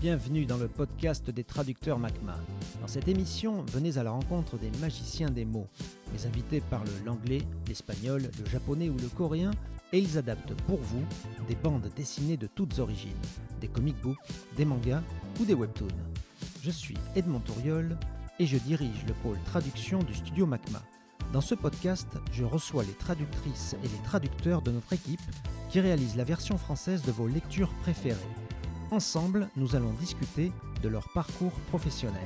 Bienvenue dans le podcast des traducteurs MACMA. Dans cette émission, venez à la rencontre des magiciens des mots. Les invités parlent l'anglais, l'espagnol, le japonais ou le coréen et ils adaptent pour vous des bandes dessinées de toutes origines, des comic books, des mangas ou des webtoons. Je suis Edmond Touriol et je dirige le pôle traduction du studio MACMA. Dans ce podcast, je reçois les traductrices et les traducteurs de notre équipe qui réalisent la version française de vos lectures préférées. Ensemble, nous allons discuter de leur parcours professionnel.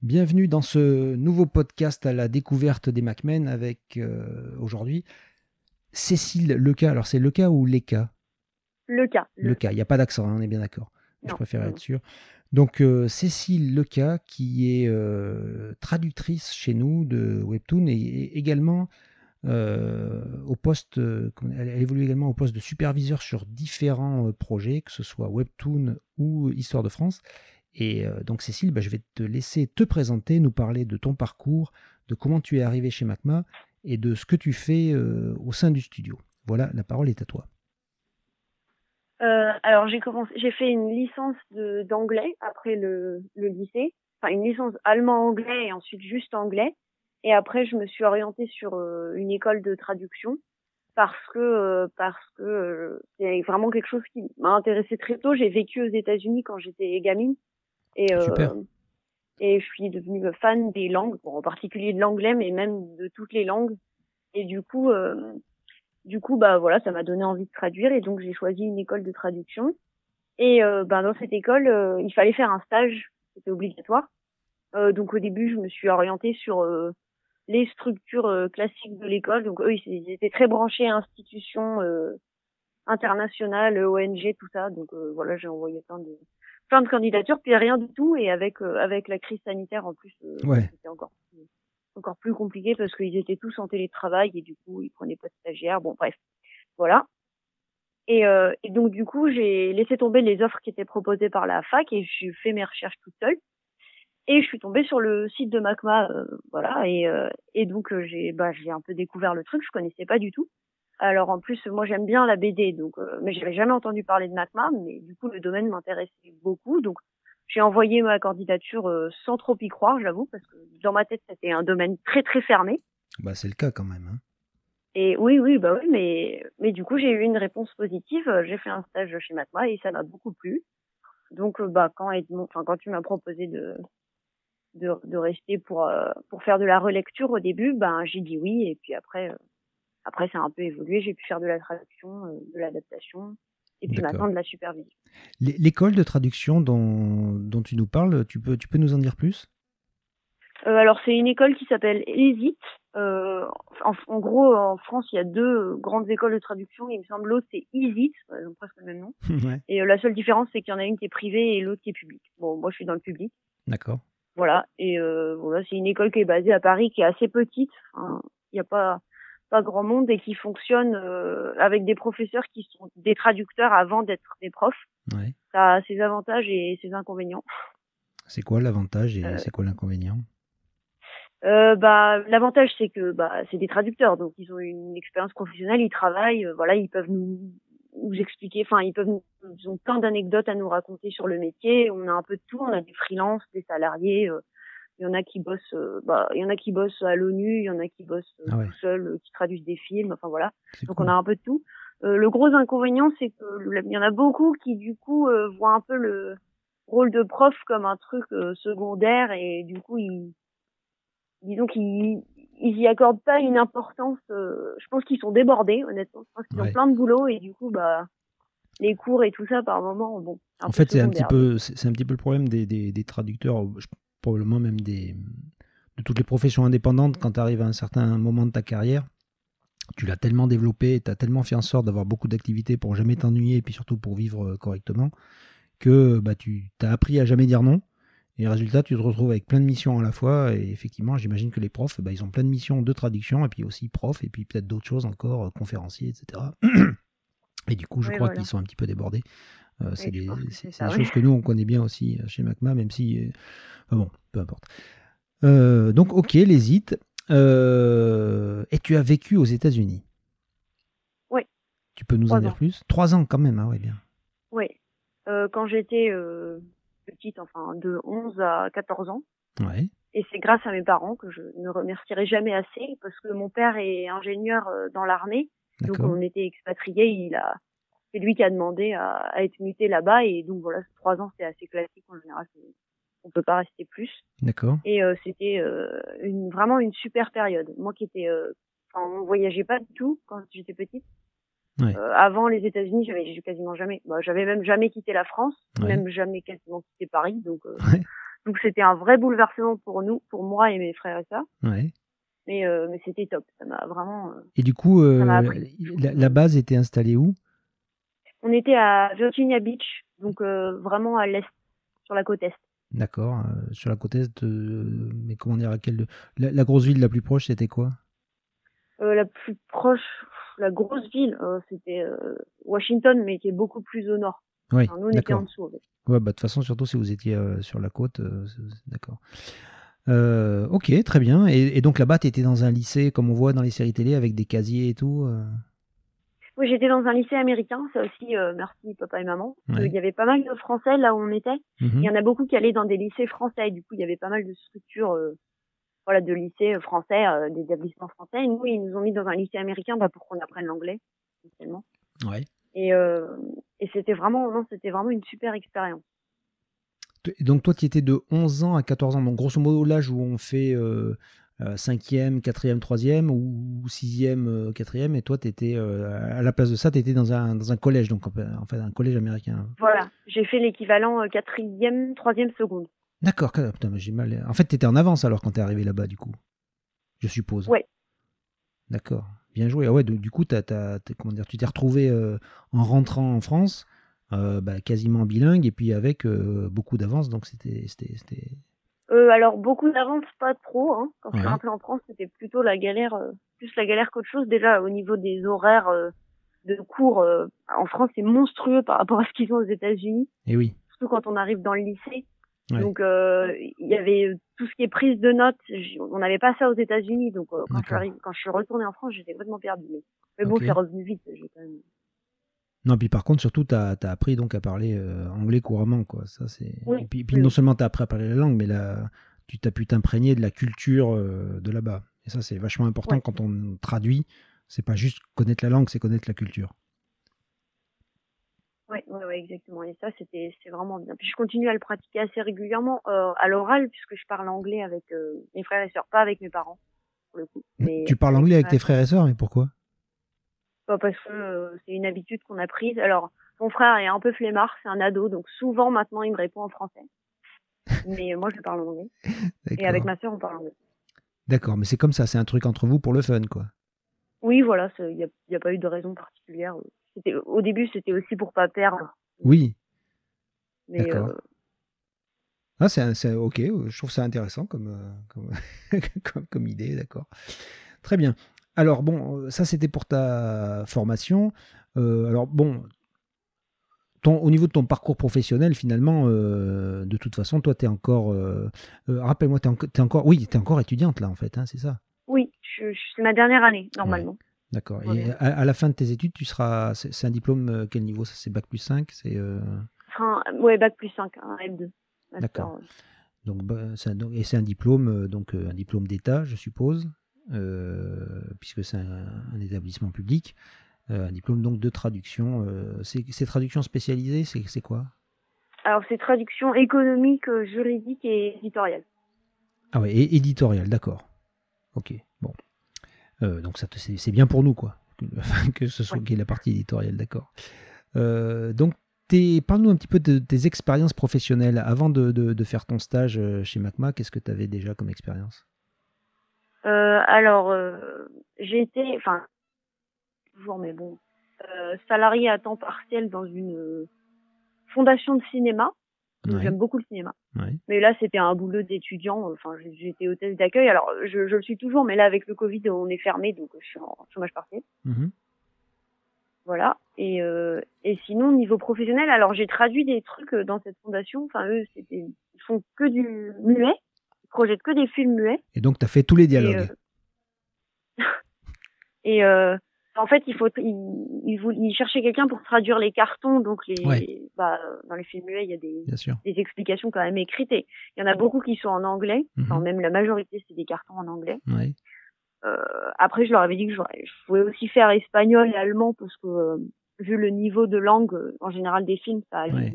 Bienvenue dans ce nouveau podcast à la découverte des MacMen avec euh, aujourd'hui Cécile Leca. Alors c'est Leca ou Leca? Leca. Leca, il n'y a pas d'accent, hein, on est bien d'accord. Je préfère être sûr. Donc euh, Cécile Leca qui est euh, traductrice chez nous de Webtoon et également au poste, euh, elle, évolue également au poste de superviseur sur différents euh, projets, que ce soit Webtoon ou Histoire de France. Et donc Cécile, bah, je vais te laisser te présenter, nous parler de ton parcours, de comment tu es arrivé chez MACMA et de ce que tu fais au sein du studio. Voilà, la parole est à toi. alors j'ai commencé, j'ai fait une licence d'anglais après le, le, lycée, enfin une licence allemand-anglais et ensuite juste anglais. Et après, je me suis orientée sur euh, une école de traduction parce que euh, parce que euh, c'est vraiment quelque chose qui m'a intéressée très tôt. J'ai vécu aux États-Unis quand j'étais gamine et Super. et je suis devenue fan des langues, bon, en particulier de l'anglais, mais même de toutes les langues. Et du coup, du coup, bah voilà, ça m'a donné envie de traduire et donc j'ai choisi une école de traduction. Et ben dans cette école, il fallait faire un stage, c'était obligatoire. donc au début, je me suis orientée sur les structures euh, classiques de l'école. Donc eux, ils étaient très branchés à institutions euh, internationales, ONG, tout ça. Donc euh, voilà, j'ai envoyé plein de plein de candidatures, puis rien du tout. Et avec avec la crise sanitaire en plus, c'était encore encore plus compliqué parce qu'ils étaient tous en télétravail et du coup ils prenaient pas de stagiaires. Bon bref, voilà. Et, et donc du coup j'ai laissé tomber les offres qui étaient proposées par la fac et j'ai fait mes recherches toute seule. Et je suis tombée sur le site de Macma, euh, voilà, et, euh, et donc euh, j'ai bah, j'ai un peu découvert le truc, je connaissais pas du tout. Alors en plus, moi j'aime bien la BD, donc mais j'avais jamais entendu parler de Macma, mais du coup le domaine m'intéressait beaucoup, donc j'ai envoyé ma candidature sans trop y croire, j'avoue, parce que dans ma tête c'était un domaine très très fermé. Bah c'est le cas quand même. Hein. Et oui, oui, bah oui, mais mais du coup j'ai eu une réponse positive. J'ai fait un stage chez Macma et ça m'a beaucoup plu. Donc bah quand Edmond, enfin quand tu m'as proposé de de, de rester pour euh, pour faire de la relecture au début, ben j'ai dit oui et puis après euh, après ça a un peu évolué, j'ai pu faire de la traduction, euh, de l'adaptation et puis maintenant de la supervision. L'école de traduction dont, dont tu nous parles, tu peux tu peux nous en dire plus? Euh, alors c'est une école qui s'appelle ESIT. Euh, en, en, gros, en France, il y a deux grandes écoles de traduction. Il me semble l'autre c'est ESIT, ont presque le même nom. ouais. Et la seule différence, c'est qu'il y en a une qui est privée et l'autre qui est publique. Bon, moi je suis dans le public. D'accord. Voilà. Et euh, voilà, c'est une école qui est basée à Paris, qui est assez petite. Il n'y a pas pas grand monde et qui fonctionne euh, avec des professeurs qui sont des traducteurs avant d'être des profs. Ouais. Ça a ses avantages et ses inconvénients. C'est quoi l'avantage et euh, c'est quoi l'inconvénient? Euh, bah l'avantage c'est que bah c'est des traducteurs donc ils ont une expérience professionnelle ils travaillent euh, voilà ils peuvent nous nous expliquer. Enfin, ils peuvent, ils ont plein d'anecdotes à nous raconter sur le métier. On a un peu de tout. On a des freelances, des salariés. Euh, il y en a qui bossent, euh, bah, il y en a qui bossent à l'ONU, il y en a qui bossent euh, ah tout seuls, qui traduisent des films. Enfin voilà. Donc on a un peu de tout. le gros inconvénient, c'est que il y en a beaucoup qui du coup voient un peu le rôle de prof comme un truc secondaire et du coup ils disons qu'ils ils y accordent pas une importance. Euh, je pense qu'ils sont débordés, honnêtement. Je pense qu'ils ont plein de boulot et du coup, bah, les cours et tout ça, par moment, bon. En fait, c'est un petit peu, c'est un petit peu le problème des, des, des traducteurs, probablement même des, de toutes les professions indépendantes. Quand tu arrives à un certain moment de ta carrière, tu l'as tellement développé, tu as tellement fait en sorte d'avoir beaucoup d'activités pour jamais t'ennuyer et puis surtout pour vivre euh, correctement, que bah, tu as appris à jamais dire non. Et résultat, tu te retrouves avec plein de missions à la fois. Et effectivement, j'imagine que les profs, bah, ils ont plein de missions de traduction, et puis aussi profs, et puis peut-être d'autres choses encore, euh, conférenciers, etc. Et du coup, je crois qu'ils sont un petit peu débordés. Euh, c'est des, choses que nous, on connaît bien aussi euh, chez MACMA, même si... bon, peu importe. donc, ok, les IT. et tu as vécu aux États-Unis? Oui. Tu peux nous Trois en dire ans. plus? Trois ans quand même, ah ouais, bien. Oui. Quand j'étais petite, enfin de 11 à 14 ans. Ouais, Et c'est grâce à mes parents que je ne remercierai jamais assez parce que mon père est ingénieur euh, dans l'armée. Donc on était expatriés, il a c'est lui qui a demandé à, à être muté là-bas et donc voilà, trois ans c'est assez classique en général, on peut pas rester plus. D'accord. Et euh, c'était euh, une vraiment une super période. Moi qui étais, euh, enfin on voyageait pas du tout quand j'étais petite. Ouais. Euh, avant les États-Unis, j'avais quasiment jamais, bah, j'avais même jamais quitté la France, Ouais. même jamais quasiment quitté Paris. Donc euh, Ouais. donc c'était un vrai bouleversement pour nous, pour moi et mes frères et sœurs. Mais euh, mais c'était top, ça m'a vraiment. Et du coup, la, la base était installée où? On était à Virginia Beach, donc vraiment à l'est, sur la côte est. D'accord, sur la côte est, mais comment dire, à quelle... la, la grosse ville la plus proche, c'était quoi? La plus proche, la grosse ville, euh, c'était euh, Washington, mais qui est beaucoup plus au nord. Oui, Enfin, nous, on était en dessous. en fait. Ouais, bah, de toute façon, surtout si vous étiez euh, sur la côte, d'accord. Euh, ok, très bien. Et, et donc là-bas, tu étais dans un lycée, comme on voit dans les séries télé, avec des casiers et tout euh, Oui, j'étais dans un lycée américain, ça aussi, euh, merci papa et maman. Ouais. Il y avait pas mal de Français là où on était. mhm. Il y en a beaucoup qui allaient dans des lycées français. Du coup, il y avait pas mal de structures, voilà, de lycées français, euh, d'établissements français. Et nous, ils nous ont mis dans un lycée américain, bah, pour qu'on apprenne l'anglais, essentiellement. Ouais. Et, euh, et c'était vraiment, non, c'était vraiment une super expérience. Et donc toi, tu étais de 11 ans à 14 ans. Donc grosso modo, l'âge où on fait euh, euh, 5e, 4e, 3e ou 6e, 4e. Et toi, tu étais, à la place de ça, tu étais dans un, dans un collège, donc en fait un collège américain. Voilà, j'ai fait l'équivalent euh, quatrième, troisième seconde. D'accord, putain, j'ai mal. En fait, tu étais en avance alors quand tu es arrivé là-bas, du coup. Je suppose. Ouais. D'accord. Bien joué. Ah ouais, donc, du coup, t'as- comment dire, tu t'es retrouvé euh, en rentrant en France, euh, bah, quasiment bilingue, et puis avec euh, beaucoup d'avance. Donc, c'était. Euh, alors beaucoup d'avance, pas trop. Hein. Quand je suis Ouais. rentrée en France, c'était plutôt la galère, euh, plus la galère qu'autre chose. Déjà au niveau des horaires euh, de cours, euh, en France c'est monstrueux par rapport à ce qu'ils ont aux États-Unis, Eh oui. surtout quand on arrive dans le lycée. Ouais. Donc euh, il y avait euh, tout ce qui est prise de notes. On n'avait pas ça aux États-Unis, donc euh, quand je suis D'accord. arrivée- quand je suis retournée en France, j'étais complètement perdue. Mais, mais bon, c'est revenu vite. J'ai quand même. Non, puis par contre, surtout, tu as, appris donc à parler euh, anglais couramment. Quoi. Ça, c'est... Oui, Et puis, non seulement tu as appris à parler la langue, mais là, tu t'as pu t'imprégner de la culture euh, de là-bas. Et ça, c'est vachement important Ouais. quand on traduit. C'est pas juste connaître la langue, c'est connaître la culture. Ouais, exactement. Et ça, c'était, c'est vraiment bien. Puis je continue à le pratiquer assez régulièrement euh, à l'oral, puisque je parle anglais avec euh, mes frères et sœurs, pas avec mes parents, pour le coup. Mais tu parles anglais avec tes frères et sœurs, mais pourquoi? Pas parce que euh, c'est une habitude qu'on a prise. Alors, mon frère est un peu flemmard, c'est un ado, donc souvent maintenant il me répond en français. Mais moi, je parle anglais. Et avec ma sœur, on parle anglais. D'accord, mais c'est comme ça, c'est un truc entre vous pour le fun, quoi. Oui, voilà, il n'y a, a pas eu de raison particulière. Au début, c'était aussi pour pas perdre. Oui. D'accord. euh, Ah, c'est, ok, euh, je trouve ça intéressant comme, euh, comme, comme, comme idée, d'accord. Très bien. Alors, bon, ça c'était pour ta formation. Euh, alors, bon, ton, au niveau de ton parcours professionnel, finalement, euh, de toute façon, toi, tu es encore. euh, euh, Rappelle-moi, tu es, encore. Oui, tu es encore étudiante, là, en fait, hein, c'est ça? Oui, c'est ma dernière année, normalement. D'accord. Et à, à la fin de tes études, tu seras. C'est, un diplôme, euh, quel niveau Ça, c'est Bac plus 5 c'est, euh, Enfin, ouais, bac plus 5, un L2. Master, D'accord. ouais. Donc, bah, un- donc- et c'est un diplôme, euh, donc un diplôme d'État, je suppose, euh, puisque c'est un, un établissement public. Euh, un diplôme donc de traduction. euh, c'est, c'est traduction spécialisée, c'est, quoi? Alors, c'est traduction économique, juridique et éditoriale. Ah ouais, et éditorial, d'accord. Ok, donc ça, c'est, bien pour nous, quoi. Que, ce soit Ouais. la partie éditoriale, d'accord. Euh, donc, parle-nous un petit peu de tes expériences professionnelles. Avant de, de- de faire ton stage euh, chez MACMA, qu'est-ce que tu avais déjà comme expérience? Euh, alors, euh, j'ai été, enfin, toujours, mais bon, euh, salarié à temps partiel dans une euh, fondation de cinéma. Ouais, J'aime beaucoup le cinéma. ouais. Mais là, c'était un boulot d'étudiant. Enfin, j'ai- j'étais hôtesse d'accueil. Alors, je, je le suis toujours, mais là, avec le Covid, on est fermé, donc je suis en chômage partiel. Mhm. Voilà. Et, euh, et sinon, niveau professionnel, alors j'ai traduit des trucs euh, dans cette fondation. Enfin, eux, c'était, ils font que du muet. Ils projettent que des films muets. Et donc, tu as fait tous les Et, dialogues. euh, et, euh, En fait, il faut, il, il, cherchait quelqu'un pour traduire les cartons, donc les, bah, dans les films muets, il y a des, des explications quand même écrites. Et il y en a beaucoup qui sont en anglais, enfin, mhm. même la majorité c'est des cartons en anglais. Ouais. Euh, après, je leur avais dit que je pouvais aussi faire espagnol et allemand parce que euh, vu le niveau de langue en général des films, ça allait,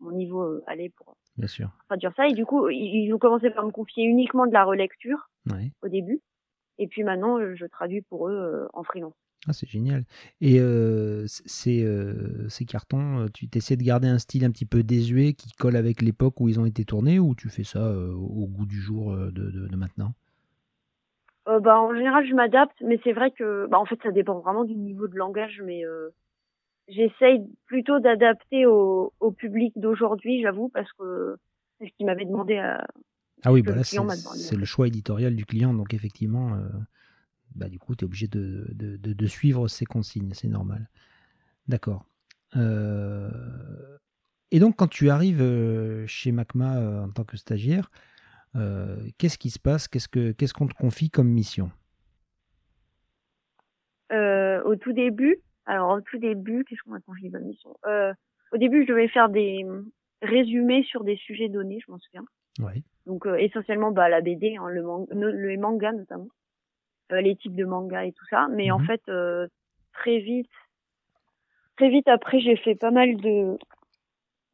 mon niveau euh, allait pour Bien sûr. traduire ça. Et du coup, ils, ont commencé par me confier uniquement de la relecture au début. Et puis maintenant, je traduis pour eux en freelance. Ah, c'est génial. Et euh, ces, euh, ces, cartons, tu essaies de garder un style un petit peu désuet qui colle avec l'époque où ils ont été tournés ou tu fais ça au goût du jour de, de, de maintenant? Euh, bah, en général, je m'adapte, mais c'est vrai que, bah, en fait, ça dépend vraiment du niveau de langage, mais euh, j'essaye plutôt d'adapter au, au public d'aujourd'hui, j'avoue, parce que c'est ce qu'il m'avait demandé à. Ah oui, bah c'est le choix éditorial du client, donc effectivement, euh, bah, du coup, tu es obligé de, de, de, de, suivre ses consignes, c'est normal. D'accord. Euh... Et donc, quand tu arrives chez Macma en tant que stagiaire, euh, qu'est-ce qui se passe? Qu'est-ce que qu'est-ce qu'on te confie comme mission? Euh, Au tout début, alors au tout début, qu'est-ce qu'on m'a confié comme mission? Euh, Au début, je devais faire des résumés sur des sujets donnés, je m'en souviens. Ouais. Donc essentiellement bah, la BD, hein, le, le manga notamment, les types de manga et tout ça. Mais en mhm. fait, très vite, très vite après, j'ai fait pas mal de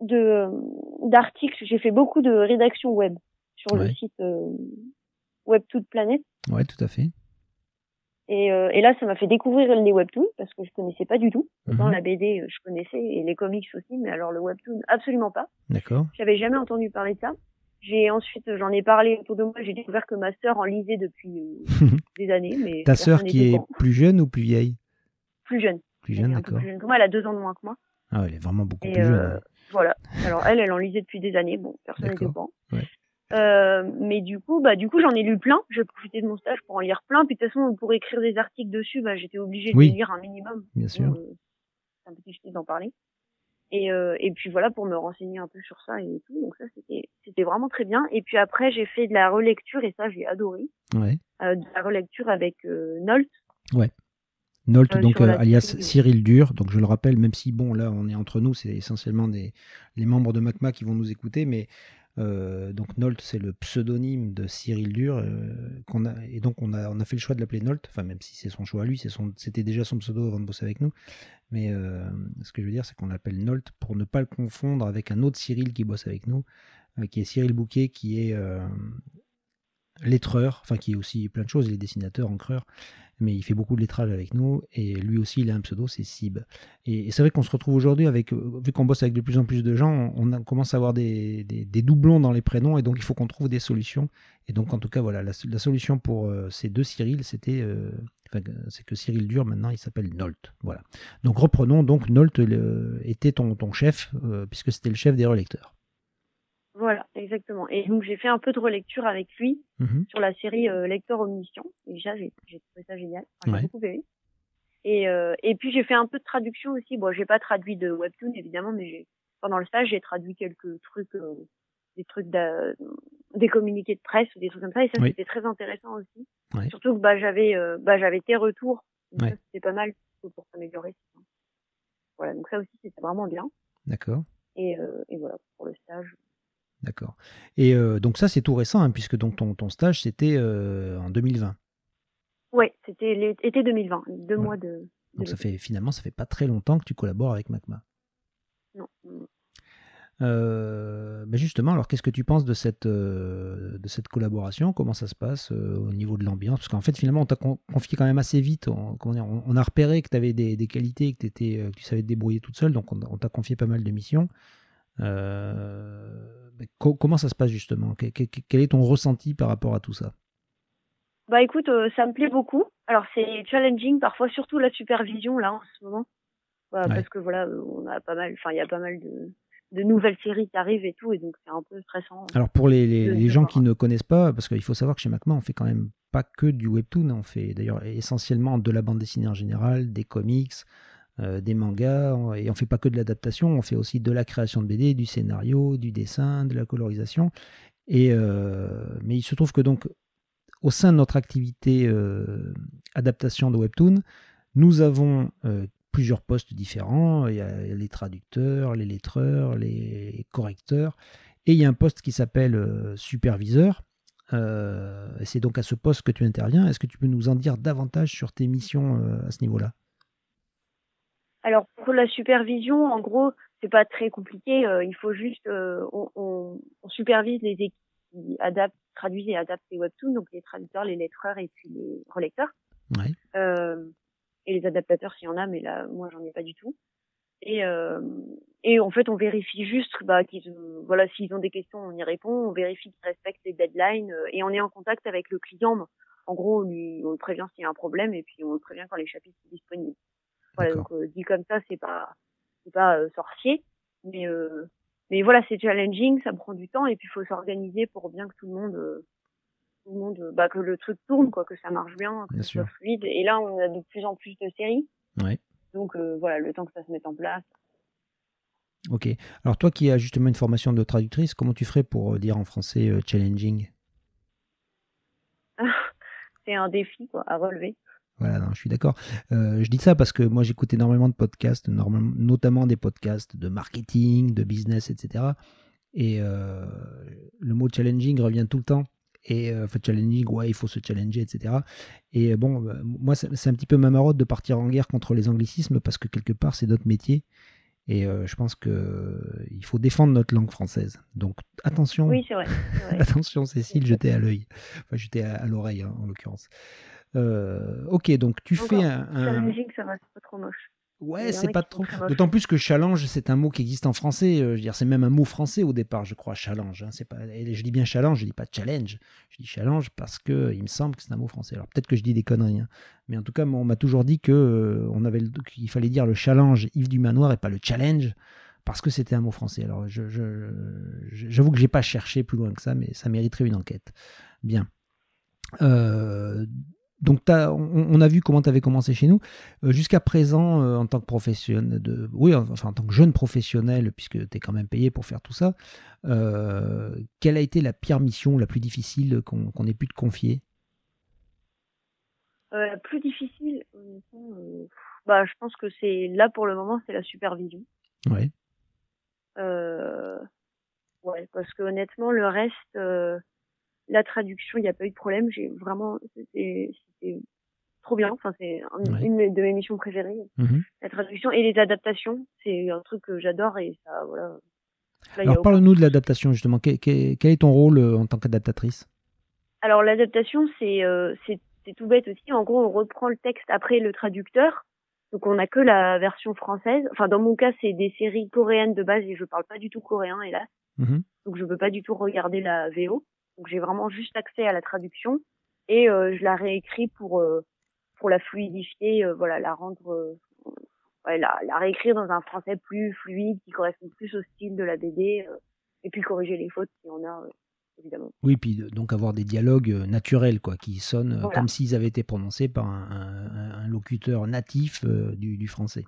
de d'articles. J'ai fait beaucoup de rédaction web sur le site euh, Web Toute Planète. Ouais, tout à fait. Et, euh, et là, ça m'a fait découvrir les webtoons parce que je connaissais pas du tout. Dans mhm. la BD, euh, je connaissais et les comics aussi, mais alors le webtoon, absolument pas. D'accord. J'avais jamais entendu parler de ça. J'ai ensuite, j'en ai parlé autour de moi. J'ai découvert que ma sœur en lisait depuis des années. Mais ta sœur qui est plus jeune ou plus vieille? Plus jeune. Plus jeune, d'accord. Moi, elle a deux ans de moins que moi. Ah, elle est vraiment beaucoup plus jeune. Voilà. Alors elle, elle en lisait depuis des années. Bon, personne n'était pas. Ouais. Euh, mais du coup, bah du coup, j'en ai lu plein. J'ai profité de mon stage pour en lire plein. Puis de toute façon, pour écrire des articles dessus, bah j'étais obligée de lire un minimum. Bien sûr. Euh, c'est un peu difficile d'en parler. Et euh, et puis voilà pour me renseigner un peu sur ça et tout. Donc ça c'était c'était vraiment très bien. Et puis après j'ai fait de la relecture et ça j'ai adoré. Ouais. Euh, de la relecture avec euh, Nolt. Ouais. Nolt, donc alias Cyril Dur. Donc je le rappelle, même si bon là on est entre nous, c'est essentiellement des les membres de MACMA qui vont nous écouter, mais euh, donc Nolt, c'est le pseudonyme de Cyril Dur, euh, et donc on a, a fait le choix de l'appeler Nolt, enfin même si c'est son choix à lui, c'était déjà son pseudo avant de bosser avec nous, mais euh, ce que je veux dire, c'est qu'on l'appelle Nolt pour ne pas le confondre avec un autre Cyril qui bosse avec nous, qui est Cyril Bouquet, qui est lettreur, enfin qui est aussi plein de choses, il est dessinateur, encreur, mais il fait beaucoup de lettrage avec nous, et lui aussi il a un pseudo, c'est Sib. Et, c'est vrai qu'on se retrouve aujourd'hui avec, euh, vu qu'on bosse avec de plus en plus de gens, on, commence à avoir des, des, doublons dans les prénoms, et donc il faut qu'on trouve des solutions. Et donc en tout cas voilà, la, solution pour euh, ces deux Cyril, c'était, euh, c'est que Cyril Dur maintenant il s'appelle Nolt. Voilà. Donc reprenons donc Nolt était ton, ton chef, puisque c'était le chef des relecteurs. Voilà, exactement. Et donc j'ai fait un peu de relecture avec lui mhm. sur la série euh, Lecteur Omniscient. Et déjà j'ai trouvé ça génial. j'ai beaucoup aimé. Et, euh, et puis j'ai fait un peu de traduction aussi. Bon, j'ai pas traduit de webtoon évidemment, mais j'ai pendant le stage j'ai traduit quelques trucs, euh, des trucs des communiqués de presse ou des trucs comme ça. Et ça c'était très intéressant aussi. Surtout que bah j'avais bah j'avais tes retours. Ça c'était pas mal pour s'améliorer. Voilà, donc ça aussi c'était vraiment bien. D'accord. Et, euh, et voilà pour le stage. D'accord. Et euh, donc ça, c'est tout récent, hein, puisque donc ton, ton stage, c'était euh, en 2020. Oui, c'était l'été 2020, deux mois de... Donc ça fait finalement, ça fait pas très longtemps que tu collabores avec Macma. Non. Euh, ben justement, alors qu'est-ce que tu penses de cette, de cette collaboration? Comment ça se passe au niveau de l'ambiance? Parce qu'en fait, finalement, on t'a confié quand même assez vite. On, on, a repéré que tu avais des, des qualités, que, étais, que tu savais te débrouiller toute seule, donc on, t'a confié pas mal de missions. Euh, comment ça se passe justement? Quel est ton ressenti par rapport à tout ça? Bah écoute, euh, ça me plaît beaucoup. Alors c'est challenging parfois, surtout la supervision là en ce moment, bah, parce que voilà, on a pas mal, enfin il y a pas mal de, de nouvelles séries qui arrivent et tout, et donc c'est un peu stressant. Alors pour les, les, gens qui ne connaissent pas, parce qu'il faut savoir que chez Macma, on fait quand même pas que du webtoon, on fait d'ailleurs essentiellement de la bande dessinée en général, des comics, euh, des mangas, et on fait pas que de l'adaptation, on fait aussi de la création de BD, du scénario, du dessin, de la colorisation. Et, euh, mais il se trouve que donc, au sein de notre activité euh, adaptation de Webtoon, nous avons plusieurs postes différents. Il y a les traducteurs, les lettreurs, les correcteurs. Et il y a un poste qui s'appelle superviseur. c'est donc à ce poste que tu interviens. Est-ce que tu peux nous en dire davantage sur tes missions à ce niveau-là? Alors pour la supervision, en gros, c'est pas très compliqué. il faut juste, on, on, on, supervise les équipes qui adaptent, traduisent et adaptent les webtoons, donc les traducteurs, les lettreurs et puis les relecteurs. Ouais. Euh, et les adaptateurs s'il y en a, mais là, moi, j'en ai pas du tout. Et, euh, et en fait, on vérifie juste bah, qu'ils, voilà, s'ils ont des questions, on y répond. On vérifie qu'ils respectent les deadlines euh, et on est en contact avec le client. En gros, on, lui, on le prévient s'il y a un problème et puis on le prévient quand les chapitres sont disponibles. Voilà, donc euh, dit comme ça, c'est pas, c'est pas euh, sorcier, mais mais voilà, c'est challenging, ça prend du temps et puis il faut s'organiser pour bien que tout le monde tout le monde, bah, que le truc tourne, quoi, que ça marche bien, que ce soit fluide. Et là, on a de plus en plus de séries. Ouais. Donc euh, voilà, le temps que ça se mette en place. Ok. Alors toi qui as justement une formation de traductrice, comment tu ferais pour euh, dire en français euh, challenging? C'est un défi quoi, à relever. Voilà, je suis d'accord. je dis ça parce que moi j'écoute énormément de podcasts, notamment des podcasts de marketing, de business, etc. Et le mot challenging revient tout le temps et euh, challenging, ouais, il faut se challenger, etc. Et euh, bon, bah, moi, c'est un petit peu ma marotte de partir en guerre contre les anglicismes parce que quelque part, c'est notre métier. Et euh, je pense qu'il faut défendre notre langue française. Donc attention. Oui, vrai. attention, Cécile, jeter à l'œil. Enfin, jeter à, l'oreille, hein, en l'occurrence. Ok, donc tu fais un. Challenging, ça va, pas trop moche. Ouais, c'est pas trop. D'autant plus que challenge, c'est un mot qui existe en français. Euh, je veux dire, c'est même un mot français au départ, je crois, challenge. Hein, c'est pas. je dis bien challenge, je dis pas challenge. Je dis challenge parce que il me semble que c'est un mot français. Alors peut-être que je dis des conneries, hein. mais en tout cas, on m'a toujours dit que euh, on avait qu'il fallait dire le challenge Yves du Manoir et pas le challenge parce que c'était un mot français. Alors je, j'avoue que j'ai pas cherché plus loin que ça, mais ça mériterait une enquête. Bien. Euh, donc on, a vu comment tu avais commencé chez nous. Euh, jusqu'à présent, euh, en tant que professionnel, de, oui, enfin en tant que jeune professionnel, puisque tu es quand même payé pour faire tout ça, euh, quelle a été la pire mission, la plus difficile qu'on ait pu te confier? La plus difficile, bah, je pense que c'est là pour le moment, c'est la supervision. Oui. ouais, parce que honnêtement, le reste la traduction, il n'y a pas eu de problème. J'ai vraiment, c'était trop bien. Enfin, c'est une de mes missions préférées. Mhm. La traduction et les adaptations, c'est un truc que j'adore et ça, voilà. Alors, parle-nous de l'adaptation, justement. Quel, est ton rôle euh, en tant qu'adaptatrice? Alors, l'adaptation, euh, c'est c'est tout bête aussi. En gros, on reprend le texte après le traducteur. Donc, on n'a que la version française. Enfin, dans mon cas, c'est des séries coréennes de base et je parle pas du tout coréen, hélas. Mhm. Donc, je peux pas du tout regarder la VO. Donc, j'ai vraiment juste accès à la traduction et euh, je la réécris pour euh, pour la fluidifier, euh, voilà, la rendre ouais, la, la, réécrire dans un français plus fluide qui correspond plus au style de la BD et puis corriger les fautes si on a évidemment. Oui, puis donc avoir des dialogues naturels quoi, qui sonnent comme s'ils avaient été prononcés par un, un, locuteur natif du, du, français.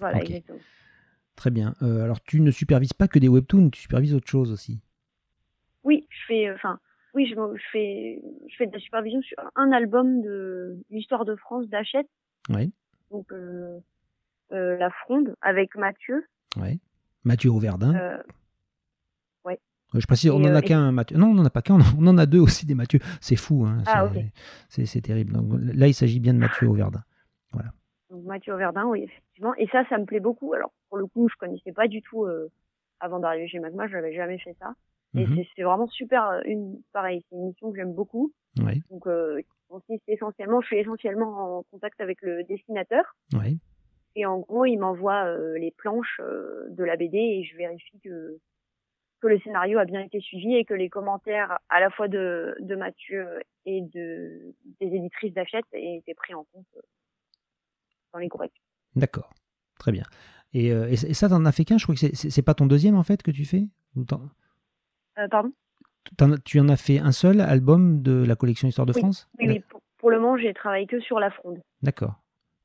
Voilà, exactement. Très bien. alors tu ne supervises pas que des webtoons, tu supervises autre chose aussi. Fais, enfin, oui, je, fais, je fais de la supervision sur un album de l'histoire de France d'Hachette. Oui. Donc, euh, euh, La Fronde avec Mathieu. Oui. Mathieu Auverdin. Euh, ouais. Je précise, on n'en a qu'un Mathieu. Non, on n'en a pas qu'un, on en a deux aussi des Mathieu. C'est fou, hein. Ah, c'est terrible. Donc, là, il s'agit bien de Mathieu Auverdin. Voilà. Donc, Mathieu Auverdin, oui, effectivement. Et ça, ça me plaît beaucoup. Alors, pour le coup, je connaissais pas du tout, avant d'arriver chez Magma, je n'avais jamais fait ça. Et mhm. c'est vraiment super. Euh, une, pareil, c'est une mission que j'aime beaucoup. Oui. Donc, euh, consiste essentiellement, je suis essentiellement en contact avec le dessinateur. Oui. Et en gros, il m'envoie euh, les planches euh, de la BD et je vérifie que que le scénario a bien été suivi et que les commentaires à la fois de, de Mathieu et de des éditrices d'Achette aient été pris en compte dans les corrections. D'accord, très bien. Et, et ça, t'en as fait qu'un? Je crois que c'est pas ton deuxième en fait que tu fais? Euh, pardon? Tu en as fait un seul album de la collection Histoire de France? Oui, oui pour, le moment, j'ai travaillé que sur la fronde. D'accord.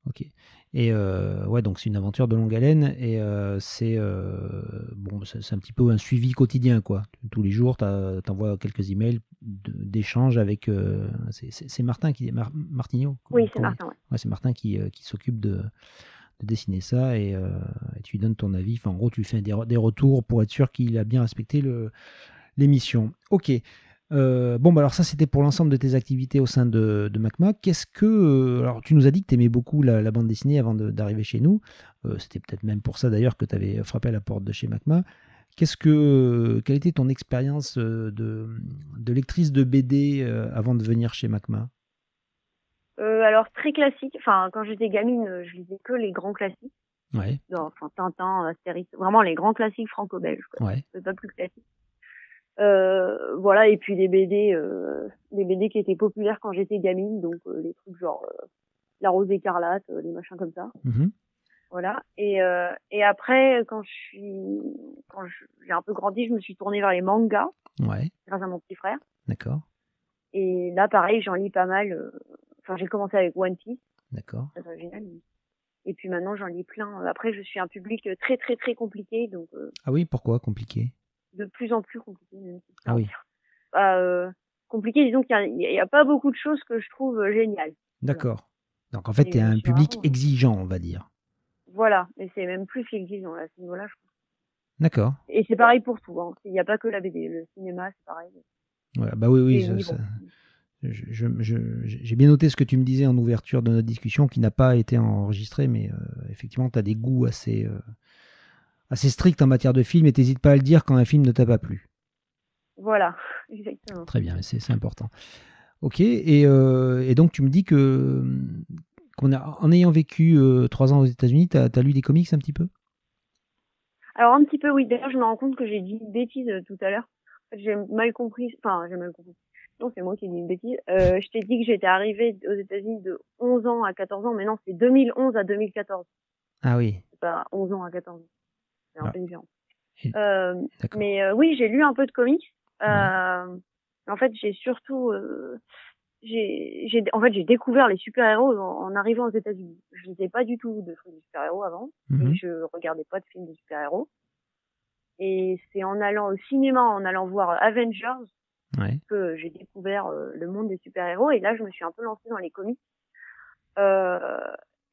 Ok. Et euh, ouais, donc c'est une aventure de longue haleine et euh, c'est bon, c'est un petit peu un suivi quotidien quoi. Tous les jours, tu envoies quelques emails d'échanges avec. c'est Martin qui. Mar Martignot Oui, c'est Martin. Ouais. c'est Martin qui, qui s'occupe de, de, dessiner ça et, tu lui donnes ton avis. Enfin, en gros, tu lui fais des, des retours pour être sûr qu'il a bien respecté l'émission. Ok. Euh, bon, bah alors ça, c'était pour l'ensemble de tes activités au sein de, de MACMA. Qu'est-ce que. Euh, alors, tu nous as dit que tu aimais beaucoup la, bande dessinée avant d'arriver chez nous. Euh, c'était peut-être même pour ça d'ailleurs que tu avais frappé à la porte de chez MACMA. Qu'est-ce que, quelle était ton expérience de, de, lectrice de BD avant de venir chez MACMA? Alors, très classique. Enfin, quand j'étais gamine, je lisais que les grands classiques. Ouais. enfin, Tintin, Astérix, vraiment les grands classiques franco-belges. Ouais. pas plus classique. Euh, voilà et puis les BD euh, les BD qui étaient populaires quand j'étais gamine donc euh, les trucs genre euh, la rose écarlate les machins comme ça. Mm-hmm. voilà. Et et après quand je suis quand j'ai un peu grandi je me suis tournée vers les mangas. Ouais. Grâce à mon petit frère. D'accord. Et là pareil j'en lis pas mal enfin j'ai commencé avec One Piece. D'accord. C'est génial. Et puis maintenant j'en lis plein. Après je suis un public très très très compliqué donc ah oui pourquoi compliqué? De plus en plus compliqué. Même ah oui. Bah, euh, compliqué, disons qu'il n'y a, pas beaucoup de choses que je trouve euh, géniales. D'accord. Donc en fait, tu es un public exigeant, on va dire. Voilà, mais c'est même plus exigeant à ce niveau-là, je trouve. D'accord. Et c'est pareil pour tout. Hein. Il n'y a pas que la BD, le cinéma, c'est pareil. Voilà, bah oui, oui. j'ai bien noté ce que tu me disais en ouverture de notre discussion, qui n'a pas été enregistré, mais euh, effectivement, tu as des goûts assez, assez strict en matière de film et t'hésites pas à le dire quand un film ne t'a pas plu. Voilà, exactement. Très bien, c'est important. Ok, et, euh, donc tu me dis que a, en ayant vécu euh, trois ans aux États-Unis, tu as, lu des comics un petit peu? Alors un petit peu, oui. D'ailleurs, je me rends compte que j'ai dit une bêtise euh, tout à l'heure. J'ai mal compris. Enfin, j'ai mal compris. Non, c'est moi qui ai dit une bêtise. je t'ai dit que j'étais arrivée aux États-Unis de 11 ans à 14 ans, mais non, c'est 2011 à 2014. Ah oui. C'est pas 11 ans à 14 ans c'est un peu Euh, mais euh, oui, j'ai lu un peu de comics. Euh, en fait, j'ai surtout, euh, j'ai, en fait, j'ai découvert les super-héros en, arrivant aux États-Unis. Je lisais pas du tout de films de super-héros avant, mm je regardais pas de films de super-héros. Et c'est en allant au cinéma, en allant voir Avengers, que j'ai découvert euh, le monde des super-héros. Et là, je me suis un peu lancée dans les comics.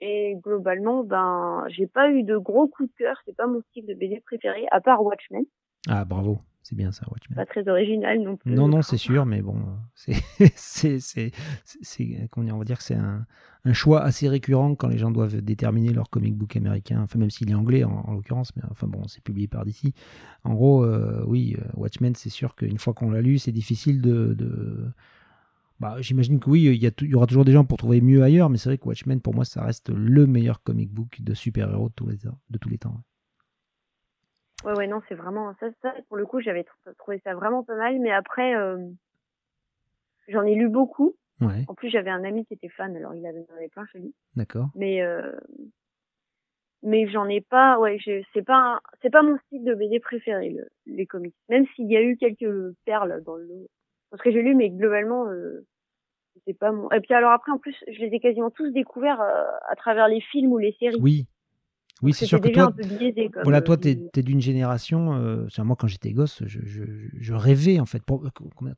Et globalement, ben, j'ai pas eu de gros coup de cœur. C'est pas mon style de BD préféré, à part Watchmen. Ah, bravo. C'est bien ça, Watchmen. Pas très original non plus. Non, non, c'est sûr, mais bon, c'est, on va dire que c'est un, un, choix assez récurrent quand les gens doivent déterminer leur comic book américain, enfin, même s'il est anglais en, l'occurrence, mais enfin bon, c'est publié par DC. En gros, euh, oui, euh, Watchmen, c'est sûr qu'une fois qu'on l'a lu, c'est difficile de, de bah, j'imagine que oui, il y, y, aura toujours des gens pour trouver mieux ailleurs, mais c'est vrai que Watchmen, pour moi, ça reste le meilleur comic book de super-héros de tous les, de tous les temps. Ouais, ouais, non, c'est vraiment ça, ça. Pour le coup, j'avais trouvé ça vraiment pas mal, mais après, euh, j'en ai lu beaucoup. Ouais. En plus, j'avais un ami qui était fan, alors il avait, avait plein chez lui. D'accord. Mais euh, mais j'en ai pas. Ouais, c'est pas c'est pas mon style de BD préféré, le, les comics. Même s'il y a eu quelques perles dans le parce que j'ai lu, mais globalement, euh, c'est pas mon. Et puis alors après, en plus, je les ai quasiment tous découverts euh, à travers les films ou les séries. Oui. Oui, c'est sûr que toi, biaisé, voilà, toi, t'es es, d'une génération. Euh, moi, quand j'étais gosse, je, je, je, rêvais en fait. Pour,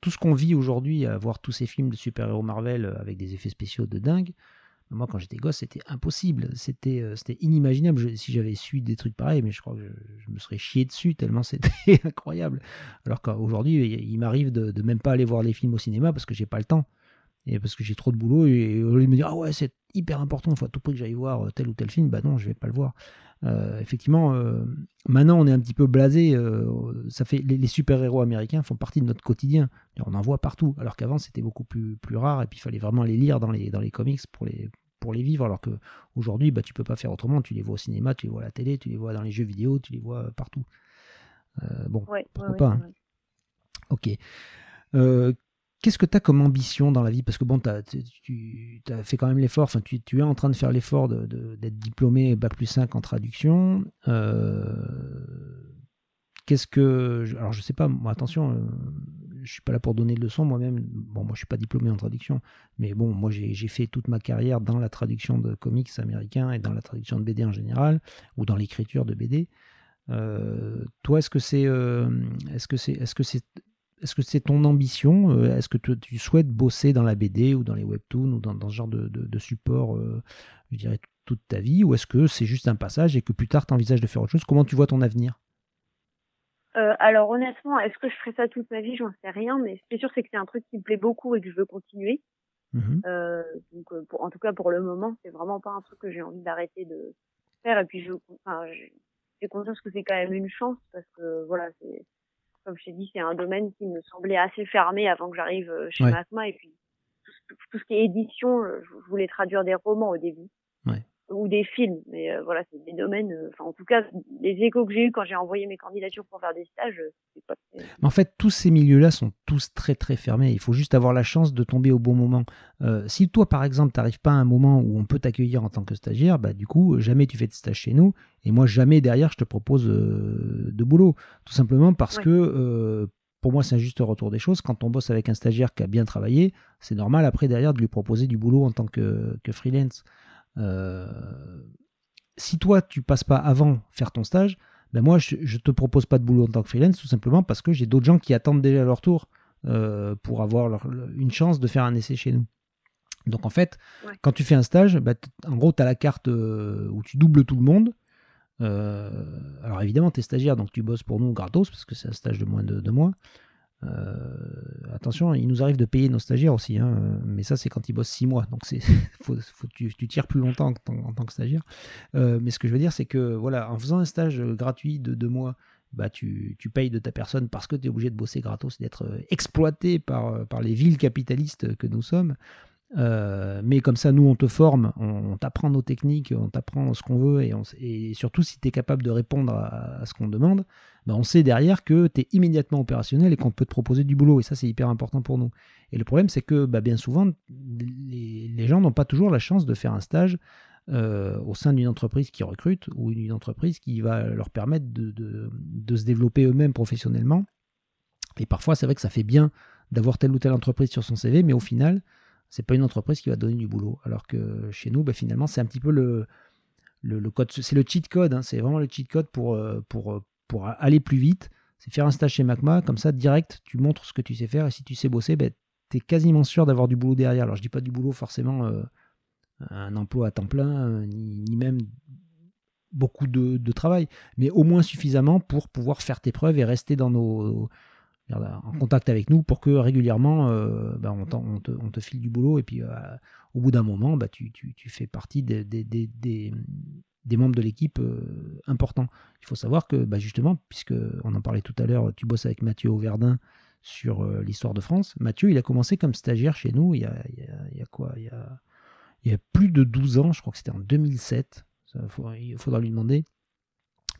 tout ce qu'on vit aujourd'hui, à voir tous ces films de super-héros Marvel avec des effets spéciaux de dingue, moi, quand j'étais gosse, c'était impossible. C'était euh, c'était inimaginable si j'avais su des trucs pareils, mais je crois que je, me serais chié dessus tellement c'était incroyable. Alors qu'aujourd'hui, il, m'arrive de, même pas aller voir les films au cinéma parce que j'ai pas le temps. Et parce que j'ai trop de boulot. Et au lieu de me dire, ah ouais, c'est hyper important, il faut à tout prix que j'aille voir tel ou tel film, bah non, je vais pas le voir. Euh, effectivement, euh, maintenant on est un petit peu blasé. ça fait les, super-héros américains font partie de notre quotidien. On en voit partout, alors qu'avant c'était beaucoup plus, plus rare et puis il fallait vraiment les lire dans les, dans les comics pour les, pour les vivre, alors que aujourd'hui, bah, tu peux pas faire autrement. Tu les vois au cinéma, tu les vois à la télé, tu les vois dans les jeux vidéo, tu les vois partout. Euh, bon, pourquoi pas. Hein. Ok. Euh, qu'est-ce que tu as comme ambition dans la vie? Parce que bon, tu as fait quand même l'effort, enfin, tu, es en train de faire l'effort d'être de, diplômé Bac plus 5 en traduction. Euh, qu'est-ce que. Alors, je sais pas, attention, je suis pas là pour donner de leçons moi-même. Bon, moi, je suis pas diplômé en traduction, mais bon, moi, j'ai fait toute ma carrière dans la traduction de comics américains et dans la traduction de BD en général, ou dans l'écriture de BD. Euh, toi, est-ce que c'est, euh, est-ce que c'est, est-ce que c'est, est-ce que c'est ton ambition Est-ce que tu, souhaites bosser dans la BD ou dans les webtoons ou dans, ce genre de, de, support, je dirais, toute ta vie Ou est-ce que c'est juste un passage et que plus tard tu envisages de faire autre chose? Comment tu vois ton avenir? Alors honnêtement, est-ce que je ferai ça toute ma vie? J'en sais rien, mais ce qui est sûr, c'est que c'est un truc qui me plaît beaucoup et que je veux continuer. Mmh donc, en tout cas pour le moment, c'est vraiment pas un truc que j'ai envie d'arrêter de faire. Et puis je, enfin, j'ai conscience que c'est quand même une chance parce que voilà, c'est comme je t'ai dit, c'est un domaine qui me semblait assez fermé avant que j'arrive euh, chez ouais. Et puis tout, ce qui est édition, euh, je voulais traduire des romans au début. Ou des films. Mais euh, voilà, c'est des domaines. Euh, en tout cas, les échos que j'ai eu quand j'ai envoyé mes candidatures pour faire des stages, euh, c'est pas. en fait, tous ces milieux-là sont tous très très fermés. Il faut juste avoir la chance de tomber au bon moment. si toi, par exemple, t'arrives pas à un moment où on peut t'accueillir en tant que stagiaire, bah du coup, jamais tu fais de stage chez nous. Et moi, jamais derrière, je te propose de boulot. Tout simplement parce que pour moi, c'est un juste retour des choses. Quand on bosse avec un stagiaire qui a bien travaillé, c'est normal après derrière de lui proposer du boulot en tant que, que freelance. Euh, si toi, tu passes pas avant faire ton stage, ben moi, je, ne te propose pas de boulot en tant que freelance, tout simplement parce que j'ai d'autres gens qui attendent déjà leur tour euh, pour avoir une chance de faire un essai chez nous. Donc en fait, quand tu fais un stage, ben, en gros, tu as la carte euh, où tu doubles tout le monde. alors évidemment, tu es stagiaire, donc tu bosses pour nous gratos, parce que c'est un stage de moins de deux mois. Euh, attention, il nous arrive de payer nos stagiaires aussi, hein, mais ça c'est quand ils bossent six mois, donc c'est faut, tu, tires plus longtemps en, tant que stagiaire. Euh, mais ce que je veux dire, c'est que voilà, en faisant un stage gratuit de deux mois, bah tu, tu payes de ta personne parce que tu es obligé de bosser gratos, d'être exploité par, par les villes capitalistes que nous sommes. Euh, mais comme ça, nous, on te forme, on, t'apprend nos techniques, on t'apprend ce qu'on veut, et, surtout si tu es capable de répondre à, ce qu'on demande, ben on sait derrière que tu es immédiatement opérationnel et qu'on peut te proposer du boulot, et ça, c'est hyper important pour nous. Et le problème, c'est que bah, bien souvent, les, gens n'ont pas toujours la chance de faire un stage euh, au sein d'une entreprise qui recrute ou d'une entreprise qui va leur permettre de se développer eux-mêmes professionnellement. Et parfois, c'est vrai que ça fait bien d'avoir telle ou telle entreprise sur son CV, mais au final, c'est pas une entreprise qui va donner du boulot. Alors que chez nous, bah, finalement, c'est un petit peu le, code, c'est le cheat code. Hein. c'est vraiment le cheat code pour, euh, pour, euh, pour aller plus vite. C'est faire un stage chez Macma, comme ça, direct, tu montres ce que tu sais faire. Et si tu sais bosser, bah, tu es quasiment sûr d'avoir du boulot derrière. Alors, je dis pas du boulot forcément euh, un emploi à temps plein, ni, même beaucoup de, travail, mais au moins suffisamment pour pouvoir faire tes preuves et rester dans nos en contact avec nous pour que régulièrement euh, bah, on, te, file du boulot et puis euh, au bout d'un moment bah, tu, fais partie des, membres de l'équipe euh, importants. Il faut savoir que bah, justement, puisque on en parlait tout à l'heure, tu bosses avec Mathieu Auverdin sur l'histoire de France. Mathieu, il a commencé comme stagiaire chez nous il y a, quoi? Il y a, plus de 12 ans, je crois que c'était en 2007. Ça, il faudra lui demander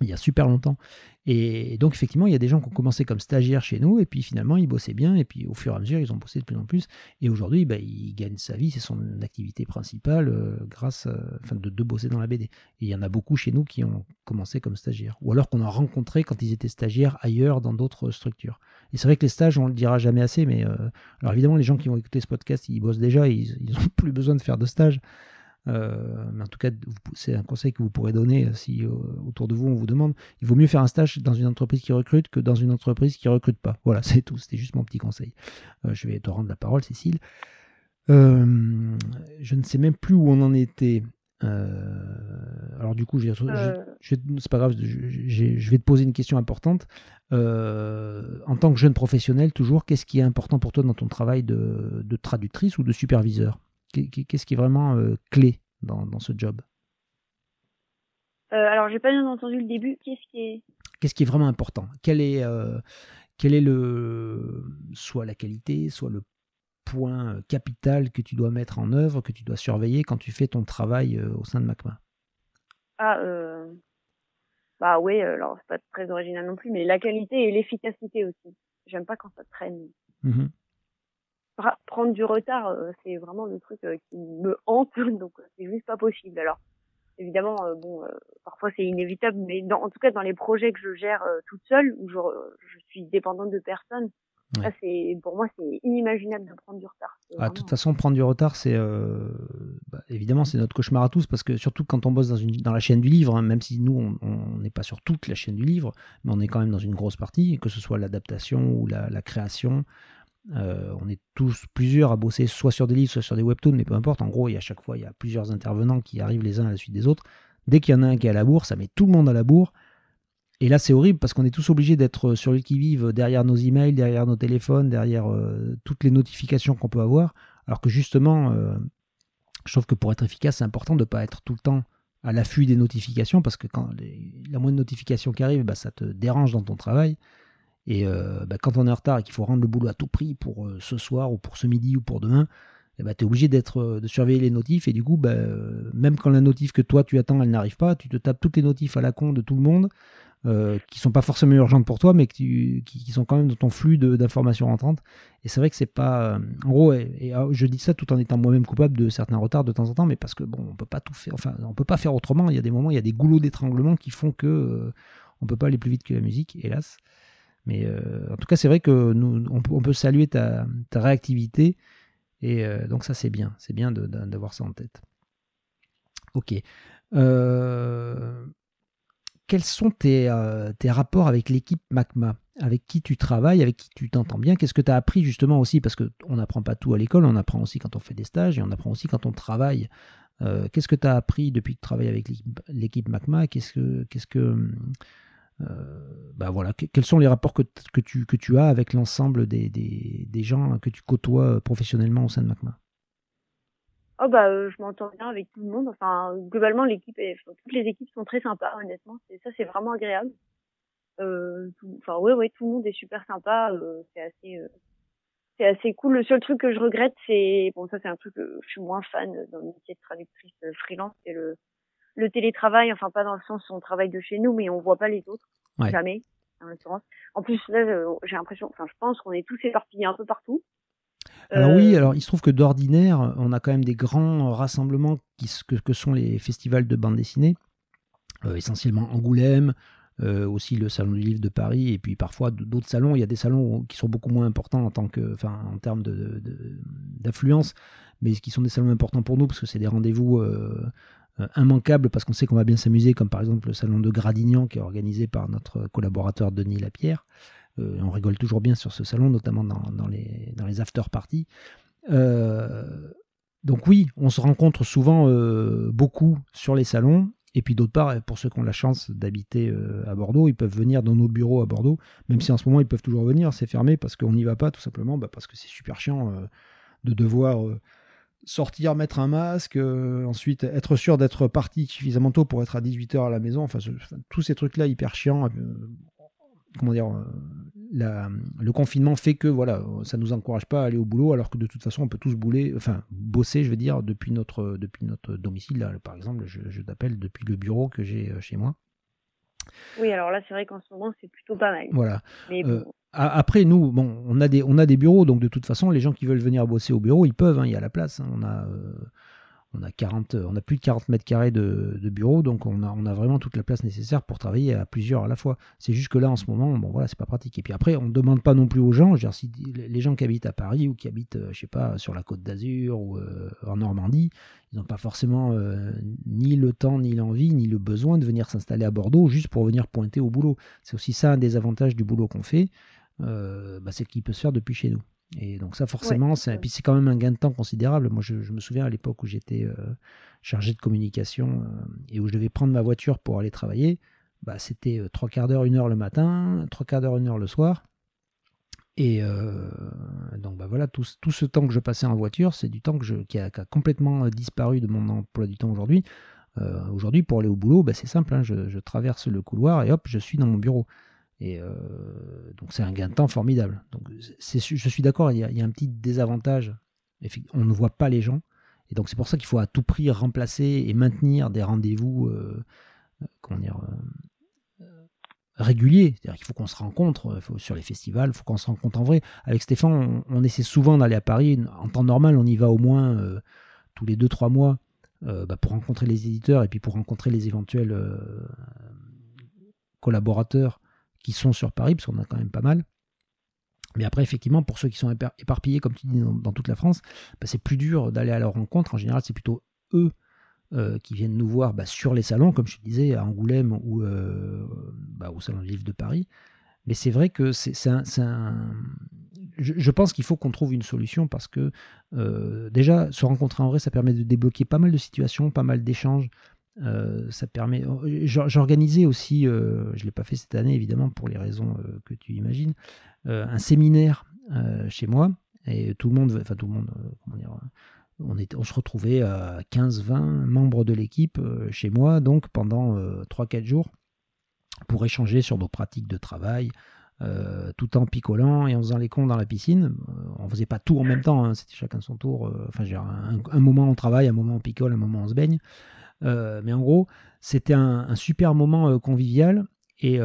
il y a super longtemps. Et donc, effectivement, il y a des gens qui ont commencé comme stagiaires chez nous, et puis finalement, ils bossaient bien, et puis au fur et à mesure, ils ont bossé de plus en plus. Et aujourd'hui, bah, il gagne sa vie, c'est son activité principale, euh, grâce, enfin, de, de, bosser dans la BD. Et il y en a beaucoup chez nous qui ont commencé comme stagiaires, ou alors qu'on a rencontré quand ils étaient stagiaires ailleurs, dans d'autres structures. Et c'est vrai que les stages, on le dira jamais assez, mais euh, alors évidemment, les gens qui vont écouter ce podcast, ils bossent déjà, ils n'ont plus besoin de faire de stage. Euh, mais en tout cas, c'est un conseil que vous pourrez donner euh, si euh, autour de vous on vous demande. Il vaut mieux faire un stage dans une entreprise qui recrute que dans une entreprise qui recrute pas. Voilà, c'est tout. C'était juste mon petit conseil. je vais te rendre la parole, Cécile. je ne sais même plus où on en était. alors du coup, je, c'est pas grave, je, vais te poser une question importante. en tant que jeune professionnel, toujours, qu'est-ce qui est important pour toi dans ton travail de, de traductrice ou de superviseur? Qu'est-ce qui est vraiment euh, clé dans, dans, ce job? Euh, Alors, j'ai pas bien entendu le début. Qu'est-ce qui est Qu'est-ce qui est vraiment important? Quel est euh, quel est le soit la qualité, soit le point euh, capital que tu dois mettre en œuvre, que tu dois surveiller quand tu fais ton travail au sein de MACMA? Ah, bah oui, alors c'est pas très original non plus, mais la qualité et l'efficacité aussi. J'aime pas quand ça traîne. Mmh prendre du retard, euh, c'est vraiment le truc euh, qui me hante, donc euh, c'est juste pas possible. Alors évidemment, bon, parfois c'est inévitable, mais dans, en tout cas dans les projets que je gère toute seule, où je, je suis dépendante de personne, c'est pour moi, c'est inimaginable de prendre du retard. Ah, de toute façon, prendre du retard, c'est bah, évidemment c'est notre cauchemar à tous parce que surtout quand on bosse dans, une, dans la chaîne du livre, hein, même si nous on n'est pas sur toute la chaîne du livre, mais on est quand même dans une grosse partie, que ce soit l'adaptation ou la, création. On est tous plusieurs à bosser soit sur des livres, soit sur des webtoons, mais peu importe. En gros, il y a à chaque fois il y a plusieurs intervenants qui arrivent les uns à la suite des autres. Dès qu'il y en a un qui est à la bourre, ça met tout le monde à la bourre. Et là, c'est horrible parce qu'on est tous obligés d'être sur le qui-vive derrière nos emails, derrière nos téléphones, derrière euh, toutes les notifications qu'on peut avoir. Alors que justement, euh, je trouve que pour être efficace, c'est important de ne pas être tout le temps à l'affût des notifications parce que quand la moindre notification qui arrive, bah, ça te dérange dans ton travail. Et euh, bah, quand on est en retard et qu'il faut rendre le boulot à tout prix pour ce soir ou pour ce midi ou pour demain, eh bah, tu es obligé d'être, de surveiller les notifs. Et du coup, bah, même quand la notif que toi tu attends, elle n'arrive pas, tu te tapes toutes les notifs à la con de tout le monde. Euh, qui sont pas forcément urgentes pour toi, mais qui, sont quand même dans ton flux d'informations rentrantes. Et c'est vrai que c'est pas. Euh, en gros, ah, je dis ça tout en étant moi-même coupable de certains retards de temps en temps, mais parce que bon, on peut pas tout faire. Enfin, on peut pas faire autrement. Il y a des moments, il y a des goulots d'étranglement qui font que euh, on peut pas aller plus vite que la musique, hélas. Mais en tout cas, c'est vrai que nous, on, peut saluer ta, réactivité. Et donc ça, c'est bien. C'est bien d'avoir ça en tête. Ok. Euh, quels sont tes, euh, tes rapports avec l'équipe MACMA? Avec qui tu travailles, avec qui tu t'entends bien? Qu'est-ce que tu as appris justement aussi? Parce qu'on n'apprend pas tout à l'école, on apprend aussi quand on fait des stages et on apprend aussi quand on travaille. Euh, qu'est-ce que tu as appris depuis que tu travailles avec l'équipe MACMA? Qu'est-ce que. Qu'est-ce que euh, bah voilà, quels sont les rapports que, que, tu, que tu as avec l'ensemble des, des, gens que tu côtoies professionnellement au sein de MACMA? Oh bah euh, je m'entends bien avec tout le monde. Enfin globalement l'équipe toutes les équipes sont très sympas honnêtement. C'est ça c'est vraiment agréable. Euh, enfin ouais tout le monde est super sympa. Euh, c'est assez euh, c'est assez cool. Le seul truc que je regrette c'est bon ça c'est un truc que je suis moins fan dans le métier de traductrice freelance c'est le le télétravail. Enfin pas dans le sens où on travaille de chez nous mais on voit pas les autres jamais en l'occurrence. En plus là j'ai l'impression enfin je pense qu'on est tous éparpillés un peu partout. Alors oui, euh, alors il se trouve que d'ordinaire, on a quand même des grands rassemblements qui, que, que sont les festivals de bande dessinée, euh, essentiellement Angoulême, euh, aussi le salon du livre de Paris, et puis parfois d'autres salons. Il y a des salons qui sont beaucoup moins importants en tant que, enfin, en termes d'affluence, mais qui sont des salons importants pour nous parce que c'est des rendez-vous immanquables parce qu'on sait qu'on va bien s'amuser, comme par exemple le salon de Gradignan qui est organisé par notre collaborateur Denis Lapierre. Euh, on rigole toujours bien sur ce salon, notamment dans, les, dans les after parties. Euh, donc oui, on se rencontre souvent euh, beaucoup sur les salons. Et puis d'autre part, pour ceux qui ont la chance d'habiter à Bordeaux, ils peuvent venir dans nos bureaux à Bordeaux, même si en ce moment ils peuvent toujours venir, c'est fermé parce qu'on n'y va pas tout simplement, bah, parce que c'est super chiant de devoir sortir, mettre un masque, ensuite être sûr d'être parti suffisamment tôt pour être à 18h à la maison, enfin, tous ces trucs-là hyper chiants comment dire, euh, le confinement fait que voilà, ça nous encourage pas à aller au boulot, alors que de toute façon, on peut tous bouler, enfin bosser, je veux dire, depuis notre, depuis notre domicile. Là, par exemple, je, t'appelle depuis le bureau que j'ai euh, chez moi. Oui, alors là, c'est vrai qu'en ce moment, c'est plutôt pas mal. Voilà. Euh, après, nous, bon, on a des, on a des bureaux, donc de toute façon, les gens qui veulent venir bosser au bureau, ils peuvent. Hein, il y a la place. Hein. on a on a, 40, on a plus de 40 mètres carrés de, de bureau, donc on a, on a vraiment toute la place nécessaire pour travailler à plusieurs à la fois. C'est juste que là, en ce moment, bon voilà, c'est pas pratique. Et puis après, on ne demande pas non plus aux gens, dire, si les gens qui habitent à Paris ou qui habitent, euh, je sais pas, sur la côte d'Azur ou euh, en Normandie, ils n'ont pas forcément euh, ni le temps, ni l'envie, ni le besoin de venir s'installer à Bordeaux juste pour venir pointer au boulot. C'est aussi ça un des avantages du boulot qu'on fait, bah, c'est qu'il peut se faire depuis chez nous. Et donc ça forcément, c'est, puis c'est quand même un gain de temps considérable. Moi, je, me souviens à l'époque où j'étais euh, chargé de communication euh, et où je devais prendre ma voiture pour aller travailler, bah, c'était euh, trois quarts d'heure, une heure le matin, trois quarts d'heure, une heure le soir. Et donc bah, voilà, tout, tout, ce temps que je passais en voiture, c'est du temps que je, qui, a, complètement disparu de mon emploi du temps aujourd'hui. aujourd'hui, pour aller au boulot, bah, c'est simple, hein, je, je, traverse le couloir et hop, je suis dans mon bureau. Et euh, donc c'est un gain de temps formidable. Donc je suis d'accord, il, y a un petit désavantage. On ne voit pas les gens. Et donc c'est pour ça qu'il faut à tout prix remplacer et maintenir des rendez-vous euh, euh, dire, réguliers. C'est-à-dire qu'il faut qu'on se rencontre sur les festivals, il faut qu'on se rencontre en vrai. Avec Stéphane, on, essaie souvent d'aller à Paris. En temps normal, on y va au moins tous les 2-3 mois bah, pour rencontrer les éditeurs et puis pour rencontrer les éventuels collaborateurs qui sont sur Paris, parce qu'on a quand même pas mal. Mais après, effectivement, pour ceux qui sont éparpillés, comme tu dis, dans, toute la France, bah, c'est plus dur d'aller à leur rencontre. En général, c'est plutôt eux euh, qui viennent nous voir bah, sur les salons, comme je te disais, à Angoulême ou euh, bah, au Salon du Livre de Paris. Mais c'est vrai que c'est un, Je, pense qu'il faut qu'on trouve une solution parce que euh, déjà, se rencontrer en vrai, ça permet de débloquer pas mal de situations, pas mal d'échanges. Ça permet. J'organisais aussi, je ne l'ai pas fait cette année évidemment pour les raisons que tu imagines, un séminaire chez moi et tout le monde, enfin tout le monde, on, se retrouvait à 15-20 membres de l'équipe chez moi, donc pendant 3-4 jours pour échanger sur nos pratiques de travail, euh, tout en picolant et en faisant les cons dans la piscine. Euh, on faisait pas tout en même temps, hein, c'était chacun son tour. Euh, enfin, un, un, moment on travaille, un moment on picole, un moment on se baigne. Mais en gros, c'était un, super moment convivial. Et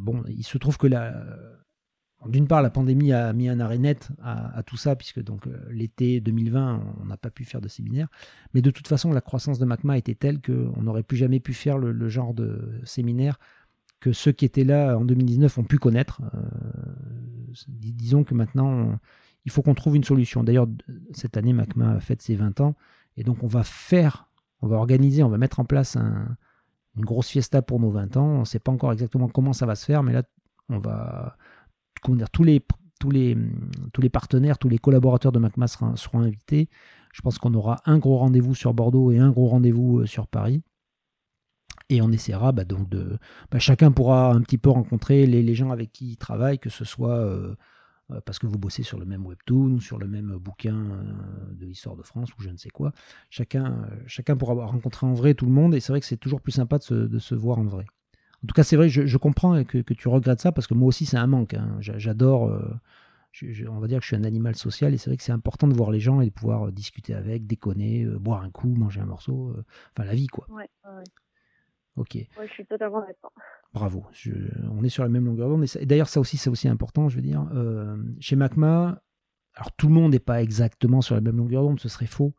bon, il se trouve que d'une part, la pandémie a mis un arrêt net à, tout ça, puisque donc l'été 2020, on n'a pas pu faire de séminaire. Mais de toute façon, la croissance de MACMA était telle qu'on n'aurait plus jamais pu faire le genre de séminaire que ceux qui étaient là en 2019 ont pu connaître. Euh, disons que maintenant, il faut qu'on trouve une solution. D'ailleurs, cette année, MACMA fait ses 20 ans, et donc on va faire, on va organiser, on va mettre en place une grosse fiesta pour nos 20 ans. On ne sait pas encore exactement comment ça va se faire, mais là, on va, comment tous les, partenaires, tous les collaborateurs de MACMA seront, invités. Je pense qu'on aura un gros rendez-vous sur Bordeaux et un gros rendez-vous euh, sur Paris. Et on essaiera bah, donc de. Bah, chacun pourra un petit peu rencontrer les, gens avec qui il travaille, que ce soit euh, parce que vous bossez sur le même webtoon ou sur le même bouquin euh, de l'histoire de France ou je ne sais quoi. Chacun, chacun pourra rencontrer en vrai tout le monde et c'est vrai que c'est toujours plus sympa de se, voir en vrai. En tout cas, c'est vrai, je, comprends que, tu regrettes ça parce que moi aussi, c'est un manque. Hein. J'adore. on va dire que je suis un animal social et c'est vrai que c'est important de voir les gens et de pouvoir discuter avec, déconner, boire un coup, manger un morceau, enfin la vie quoi. Ouais, ouais. Ok. je suis totalement d'accord. Bravo. on est sur la même longueur d'onde. Et d'ailleurs, ça aussi, c'est aussi important, je veux dire. Euh, chez MACMA, alors tout le monde n'est pas exactement sur la même longueur d'onde, ce serait faux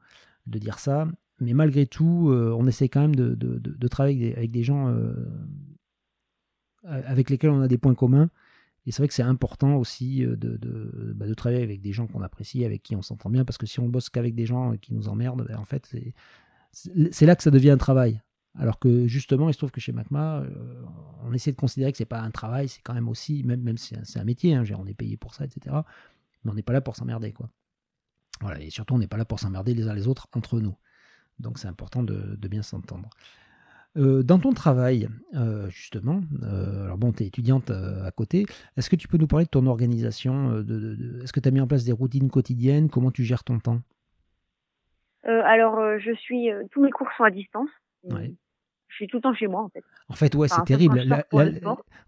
de dire ça. Mais malgré tout, euh, on essaie quand même de, travailler avec des, gens euh, avec lesquels on a des points communs. Et c'est vrai que c'est important aussi de, bah, travailler avec des gens qu'on apprécie, avec qui on s'entend bien, parce que si on bosse qu'avec des gens qui nous emmerdent, ben, en fait, c'est là que ça devient un travail. Alors que justement, il se trouve que chez MACMA, euh, on essaie de considérer que c'est pas un travail, c'est quand même aussi, même, si c'est un métier, hein, on est payé pour ça, etc. Mais on n'est pas là pour s'emmerder, quoi. Voilà, et surtout, on n'est pas là pour s'emmerder les uns les autres entre nous. Donc c'est important de, bien s'entendre. Euh, dans ton travail, euh, justement, alors bon, tu es étudiante à côté, est-ce que tu peux nous parler de ton organisation Est-ce que tu as mis en place des routines quotidiennes? Comment tu gères ton temps? Alors, je suis. tous mes cours sont à distance. Je suis tout le temps chez moi, en fait. En fait, ouais, c'est terrible.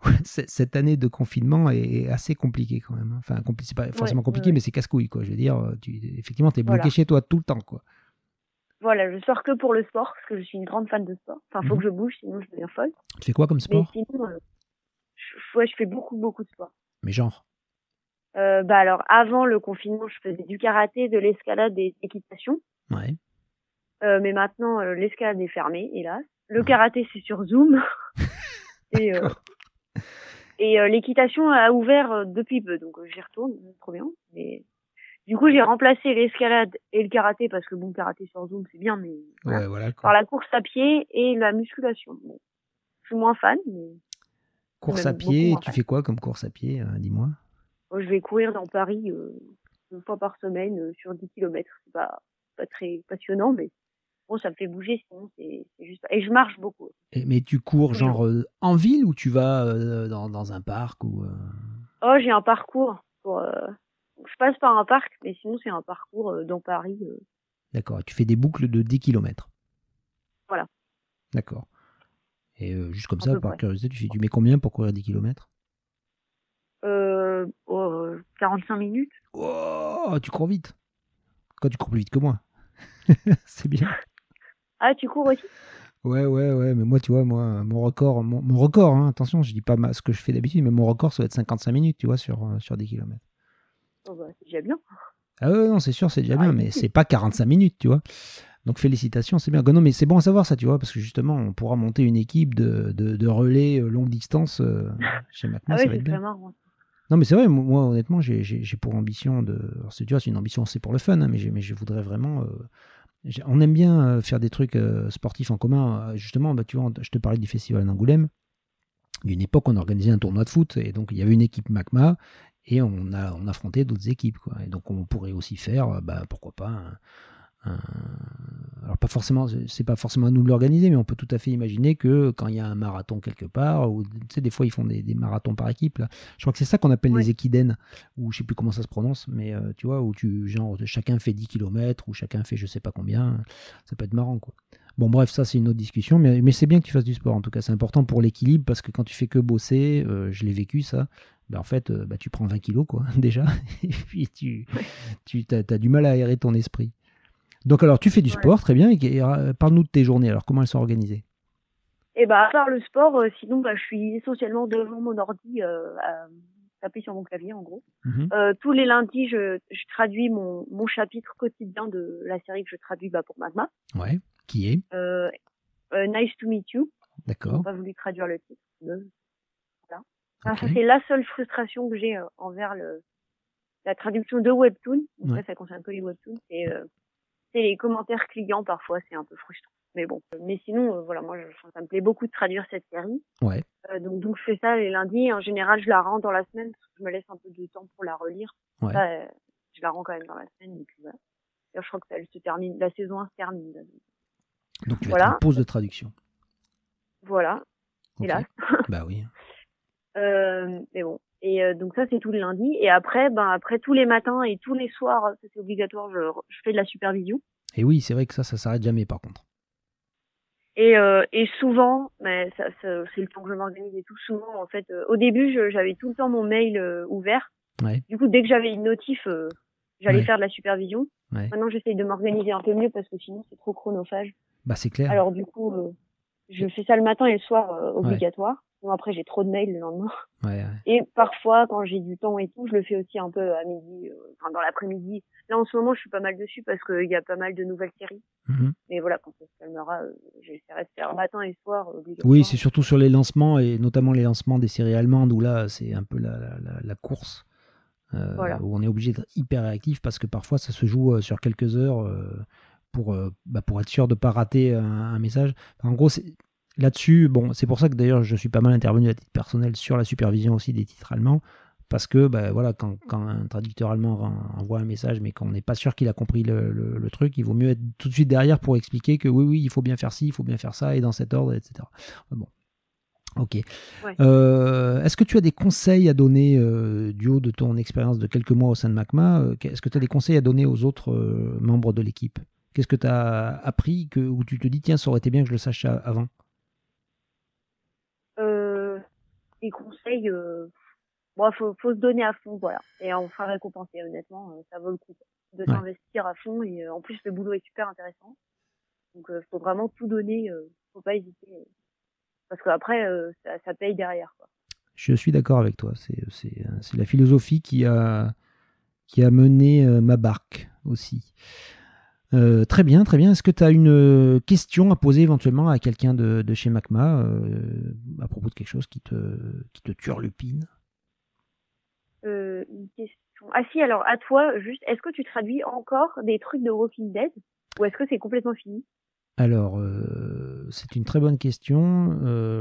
cette année de confinement est assez compliquée quand même. Hein. Enfin, c'est pas forcément compliqué, mais c'est casse-couille, quoi. Je veux dire, tu, effectivement, tu es bloqué chez toi tout le temps, quoi. Voilà, je sors que pour le sport, parce que je suis une grande fan de sport. Enfin, faut mhm. que je bouge, sinon je deviens folle. Tu fais quoi comme sport? sinon, euh, je, ouais, je fais beaucoup, beaucoup de sport. Mais genre? Euh, Bah alors, avant le confinement, je faisais du karaté, de l'escalade et de l'équitation. Ouais. Euh, mais maintenant, euh, l'escalade est fermée, hélas. Le karaté, c'est sur Zoom. et euh, et l'équitation a ouvert depuis peu, donc j'y retourne, trop bien. Mais du coup, j'ai remplacé l'escalade et le karaté parce que bon, karaté sur Zoom, c'est bien, mais par la course à pied et la musculation. je suis moins fan, mais course à pied. Tu fais quoi comme course à pied Dis-moi? Je vais courir dans Paris une fois par semaine sur 10 km. C'est pas pas très passionnant, mais ça me fait bouger, sinon c'est juste. Et je marche beaucoup. mais tu cours genre euh, en ville ou tu vas euh, dans, un parc ou euh? Oh, j'ai un parcours. Pour, je passe par un parc, mais sinon c'est un parcours dans Paris. D'accord. Tu fais des boucles de 10 km. Voilà. D'accord. Et juste comme ça, par curiosité, tu, tu, mets combien pour courir 10 km euh, 45 minutes. Oh, tu cours vite. Quand tu cours plus vite que moi? c'est bien. Ah, tu cours aussi? Ouais, ouais, ouais, mais moi, tu vois, moi, mon record, mon, record, hein, attention, je dis pas ce que je fais d'habitude, mais mon record, ça va être 55 minutes, tu vois, sur, euh, sur 10 km. Oh bah, c'est déjà bien. Ah ouais, non, c'est sûr, c'est déjà bien, mais c'est pas 45 minutes, tu vois. Donc félicitations, c'est bien. Non, mais c'est bon à savoir ça, tu vois, parce que justement, on pourra monter une équipe de, de, relais euh, longue distance euh, chez maintenant, ah ça va être bien. Non, mais c'est vrai, moi, honnêtement, j'ai pour ambition de. Alors, c'est, tu vois, c'est une ambition, c'est pour le fun, hein, mais, mais je voudrais vraiment. Euh, on aime bien euh, faire des trucs euh, sportifs en commun. Justement, bah, je te parlais du festival d'Angoulême. Il y a une époque, on organisait un tournoi de foot, et donc il y avait une équipe MACMA, et on a on affrontait d'autres équipes. Et donc, on pourrait aussi faire, bah, pourquoi pas, alors pas forcément, c'est pas forcément à nous de l'organiser, mais on peut tout à fait imaginer que quand il y a un marathon quelque part, ou tu sais, des fois ils font des, marathons par équipe. Là. Je crois que c'est ça qu'on appelle les équidènes, ou je sais plus comment ça se prononce, mais euh, tu vois, où tu genre chacun fait 10 km, ou chacun fait je sais pas combien, ça peut être marrant quoi. Bon bref, ça c'est une autre discussion, mais, mais c'est bien que tu fasses du sport en tout cas, c'est important pour l'équilibre parce que quand tu fais que bosser, euh, je l'ai vécu ça, ben, en fait euh, bah, tu prends 20 kilos quoi déjà, et puis tu, tu as, du mal à aérer ton esprit. Donc alors tu fais du sport, très bien, et, euh, parle-nous de tes journées, alors comment elles sont organisées? Eh bah, à part le sport, euh, sinon bah, je suis essentiellement devant mon ordi euh, à taper sur mon clavier en gros. Mhm. tous les lundis, je, traduis mon, mon, chapitre quotidien de la série que je traduis bah, pour Magma. Ouais, qui est? Nice to meet you. D'accord. On pas voulu traduire le titre. Voilà. c'est la seule frustration que j'ai envers le, la traduction de Webtoon. ça, ça concerne que les Webtoons. C'est c'est les commentaires clients parfois, c'est un peu frustrant. Mais bon, mais sinon, euh, voilà, moi, je, ça me plaît beaucoup de traduire cette série. Ouais. Euh, donc, donc, je fais ça les lundis. En général, je la rends dans la semaine parce que je me laisse un peu de temps pour la relire. Ouais. Euh, je la rends quand même dans la semaine. Et puis voilà. je crois que ça, elle se termine, la saison 1 se termine. Donc, tu voilà. vas une pause de traduction. Voilà. Hélas. bah oui. euh, mais bon, et euh, donc ça c'est tous les lundis. Et après, ben après tous les matins et tous les soirs, c'est obligatoire, je, je, fais de la supervision. Et oui, c'est vrai que ça, ça s'arrête jamais par contre. Et, euh, et souvent, mais ça, ça c'est le temps que je m'organise et tout. Souvent, en fait, euh, au début, j'avais tout le temps mon mail euh, ouvert. Ouais. Du coup, dès que j'avais une notif, j'allais faire de la supervision. Ouais. Maintenant, j'essaye de m'organiser un peu mieux parce que sinon, c'est trop chronophage. Bah, c'est clair. Alors du coup, je fais ça le matin et le soir obligatoire après, j'ai trop de mails le lendemain. Ouais, Et parfois, quand j'ai du temps et tout, je le fais aussi un peu à midi, euh, enfin dans l'après-midi. Là, en ce moment, je suis pas mal dessus parce qu'il y a pas mal de nouvelles séries. Mhm. Mais voilà, quand ça se calmera, euh, j'essaierai de faire matin et soir. Oui, c'est surtout sur les lancements et notamment les lancements des séries allemandes où là, c'est un peu la, la, la course. Euh, où on est obligé d'être hyper réactif parce que parfois ça se joue sur quelques heures pour, bah, pour être sûr de ne pas rater un, un message. en gros, Là-dessus, bon, c'est pour ça que d'ailleurs je suis pas mal intervenu à titre personnel sur la supervision aussi des titres allemands, parce que ben, voilà, quand, un traducteur allemand envoie un message mais qu'on n'est pas sûr qu'il a compris le, truc, il vaut mieux être tout de suite derrière pour expliquer que oui, oui, il faut bien faire ci, il faut bien faire ça, et dans cet ordre, etc. Bon. Ok. Euh, est-ce que tu as des conseils à donner euh, du haut de ton expérience de quelques mois au sein de MACMA euh, Est-ce que tu as des conseils à donner aux autres membres de l'équipe? Qu'est-ce que tu as appris que, où tu te dis, tiens, ça aurait été bien que je le sache avant? Des conseils, euh, bon, faut, faut se donner à fond, voilà. Et on sera récompensé, honnêtement, euh, ça vaut le coup de s'investir à fond. Et euh, en plus, le boulot est super intéressant. Donc, il faut vraiment tout donner, faut pas hésiter. Parce qu'après, ça, ça, paye derrière. Quoi. Je suis d'accord avec toi. C'est la philosophie qui a, qui a mené ma barque aussi. Euh, très bien, très bien. Est-ce que tu as une euh, question à poser éventuellement à quelqu'un de, chez Macma euh, à propos de quelque chose qui te, qui te turlupine? Une question. Ah si, alors à toi, juste, est-ce que tu traduis encore des trucs de Walking Dead ou est-ce que c'est complètement fini? Alors, c'est une très bonne question.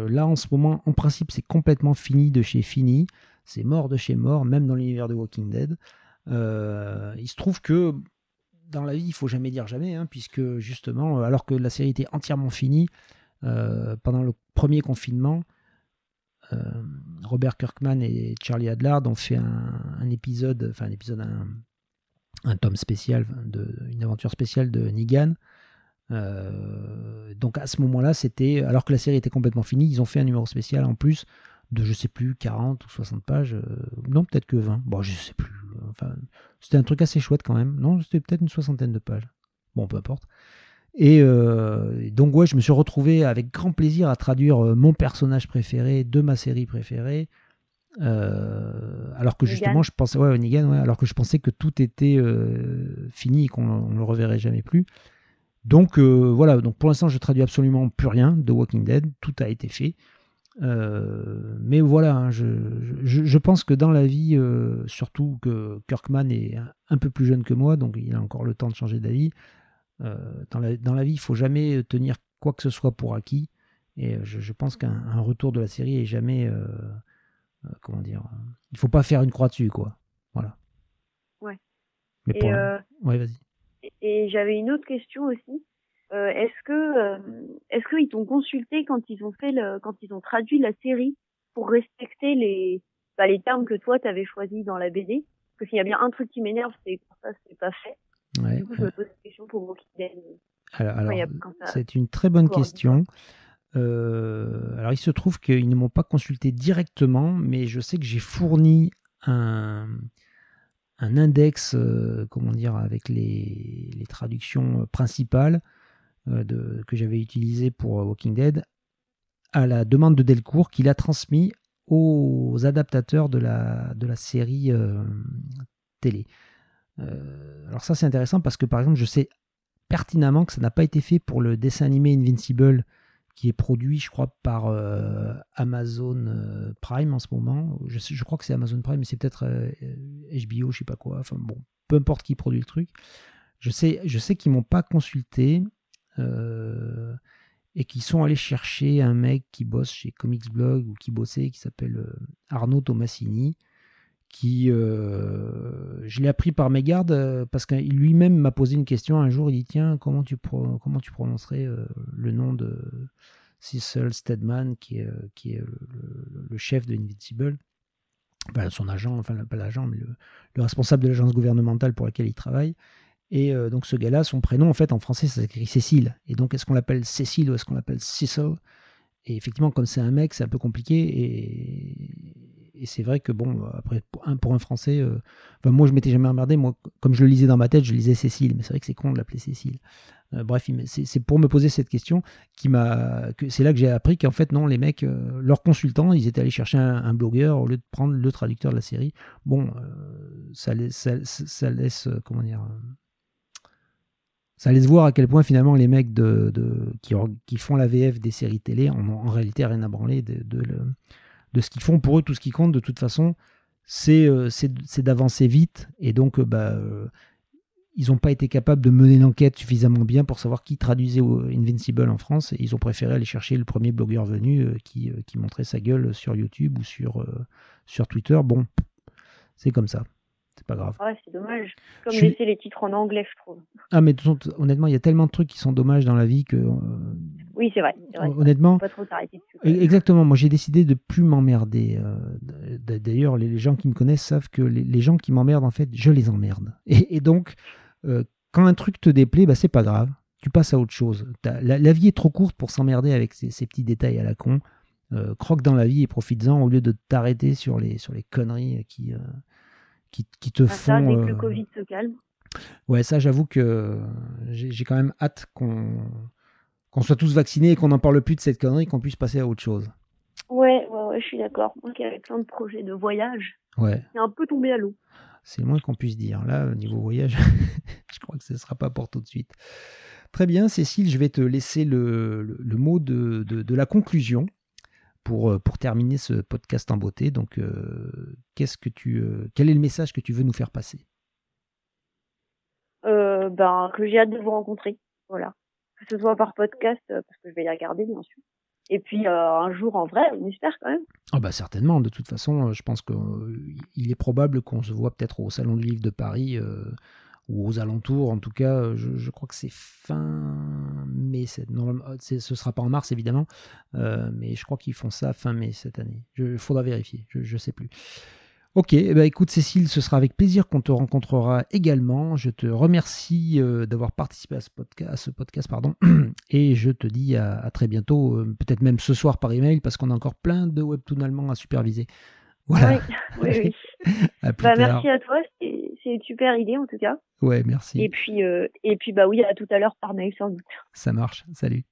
là, en ce moment, en principe, c'est complètement fini de chez Fini. C'est mort de chez mort, même dans l'univers de Walking Dead. il se trouve que dans la vie, il faut jamais dire jamais, hein, puisque justement, euh, alors que la série était entièrement finie, euh, pendant le premier confinement, euh, Robert Kirkman et Charlie Adlard ont fait un, épisode, enfin un épisode, un, tome spécial, une aventure spéciale de Negan. donc à ce moment-là, c'était, alors que la série était complètement finie, ils ont fait un numéro spécial en plus de je sais plus 40 ou 60 pages non peut-être que 20 bon je sais plus enfin c'était un truc assez chouette quand même. Non, c'était peut-être une soixantaine de pages. Bon, peu importe. Et euh, donc, ouais, je me suis retrouvé avec grand plaisir à traduire euh, mon personnage préféré de ma série préférée. Euh, alors que justement, je pensais, ouais, alors que je pensais que tout était fini et qu'on ne le reverrait jamais plus. Donc voilà, donc pour l'instant, je traduis absolument plus rien de Walking Dead. Tout a été fait. Mais voilà, hein, je, je, pense que dans la vie, surtout que Kirkman est un, peu plus jeune que moi, donc il a encore le temps de changer d'avis. dans, la, dans la vie, il faut jamais tenir quoi que ce soit pour acquis. Et je, pense qu'un retour de la série est jamais, comment dire, il faut pas faire une croix dessus, quoi. Voilà. Ouais. Mais et, ouais, vas-y. Et j'avais une autre question aussi. Euh, est-ce que euh, est-ce qu'ils t'ont consulté quand ils ont fait le quand ils ont traduit la série pour respecter les bah, les termes que toi t'avais choisis dans la BD Parce qu'il y a bien un truc qui m'énerve, c'est que ça c'est pas fait. Ouais, du coup, je me pose une question pour Walking Dead. Alors, alors c'est une très bonne question. Euh, alors, il se trouve qu'ils ne m'ont pas consulté directement, mais je sais que j'ai fourni un, un index, euh, comment dire, avec les, les traductions principales de, que j'avais utilisé pour euh, Walking Dead à la demande de Delcourt qu'il a transmis aux adaptateurs de la, de la série euh, télé. alors ça c'est intéressant parce que par exemple je sais pertinemment que ça n'a pas été fait pour le dessin animé Invincible qui est produit je crois par Amazon Prime en ce moment. Je, je crois que c'est Amazon Prime mais c'est peut-être HBO je sais pas quoi. Enfin bon, peu importe qui produit le truc. Je sais, je sais qu'ils m'ont pas consulté euh, et qui sont allés chercher un mec qui bosse chez Comics Blog ou qui bossait, qui s'appelle euh, Arnaud Tomassini, qui, euh, je l'ai appris par mégarde parce qu'il lui-même m'a posé une question un jour. Il dit Tiens, comment tu, prononcerais le nom de Cecil Stedman, qui est, le, chef de Invincible son agent, enfin pas l'agent, mais le responsable de l'agence gouvernementale pour laquelle il travaille. Et euh, donc ce gars-là, son prénom en fait en français ça s'écrit Cécile. Et donc est-ce qu'on l'appelle Cécile ou est-ce qu'on l'appelle Cecil? Et effectivement, comme c'est un mec, c'est un peu compliqué. Et, c'est vrai que bon, après pour un, français, euh, moi je m'étais jamais emmerdé. Moi, comme je le lisais dans ma tête, je lisais Cécile. Mais c'est vrai que c'est con de l'appeler Cécile. Euh, bref, c'est pour me poser cette question qui m'a. C'est là que j'ai appris qu'en fait non, les mecs, leurs consultants, ils étaient allés chercher un, blogueur au lieu de prendre le traducteur de la série. Bon, ça laisse, ça, ça laisse comment dire ça laisse voir à quel point finalement les mecs de, qui, font la VF des séries télé en, en réalité rien à branler de, ce qu'ils font. Pour eux, tout ce qui compte de toute façon, c'est euh, d'avancer vite. Et donc, euh, bah, euh, ils n'ont pas été capables de mener l'enquête suffisamment bien pour savoir qui traduisait Invincible en France. Ils ont préféré aller chercher le premier blogueur venu qui, montrait sa gueule sur YouTube ou sur Twitter. Bon, c'est comme ça c'est pas grave. Ouais, c'est dommage. Comme laisser les titres en anglais, je trouve. Ah, mais honnêtement, il y a tellement de trucs qui sont dommages dans la vie que. Euh, oui, c'est vrai, Honnêtement. Pas trop s'arrêter dessus. E-, exactement. Moi, j'ai décidé de plus m'emmerder. Euh, d'ailleurs, les gens qui me connaissent savent que les, gens qui m'emmerdent, en fait, je les emmerde. Et, donc, euh, quand un truc te déplaît, bah, c'est pas grave. Tu passes à autre chose. La, vie est trop courte pour s'emmerder avec ces, petits détails à la con. croque dans la vie et profites-en au lieu de t'arrêter sur les, sur les conneries qui, qui, te font. Ça, dès que le euh, Covid se calme. Ouais, ça, j'avoue que j'ai quand même hâte qu'on qu'on soit tous vaccinés et qu'on n'en parle plus de cette connerie, qu'on puisse passer à autre chose. Ouais, ouais, ouais je suis d'accord. Moi qui avais plein de projets de voyage, ouais. c'est un peu tombé à l'eau. C'est le moins qu'on puisse dire. Là, au niveau voyage, je crois que ce ne sera pas pour tout de suite. Très bien, Cécile, je vais te laisser le, le, mot de, de, de, la conclusion pour, euh, pour terminer ce podcast en beauté. Donc, euh, qu'est-ce que tu, euh, quel est le message que tu veux nous faire passer? Ben, Que j'ai hâte de vous rencontrer. Voilà. Que ce soit par podcast, parce que je vais les regarder, bien sûr. Et puis un jour en vrai, on espère quand même. Ah bah certainement, de toute façon, je pense qu'il est probable qu'on se voit peut-être au Salon du Livre de Paris ou aux alentours. En tout cas, je, crois que c'est fin mai. Euh, ce ne sera pas en mars, évidemment, euh, mais je crois qu'ils font ça fin mai cette année. Il faudra vérifier, je ne sais plus. Ok, eh ben, écoute Cécile, ce sera avec plaisir qu'on te rencontrera également. Je te remercie euh, d'avoir participé à ce podcast, ce podcast pardon, et je te dis à, très bientôt, peut-être même ce soir par email, parce qu'on a encore plein de webtoons allemands à superviser. Voilà. Oui, oui, bah, merci à toi, c'est une super idée en tout cas. Ouais, merci. Et puis, euh, et puis bah oui, à tout à l'heure par mail sans doute. Ça marche, salut.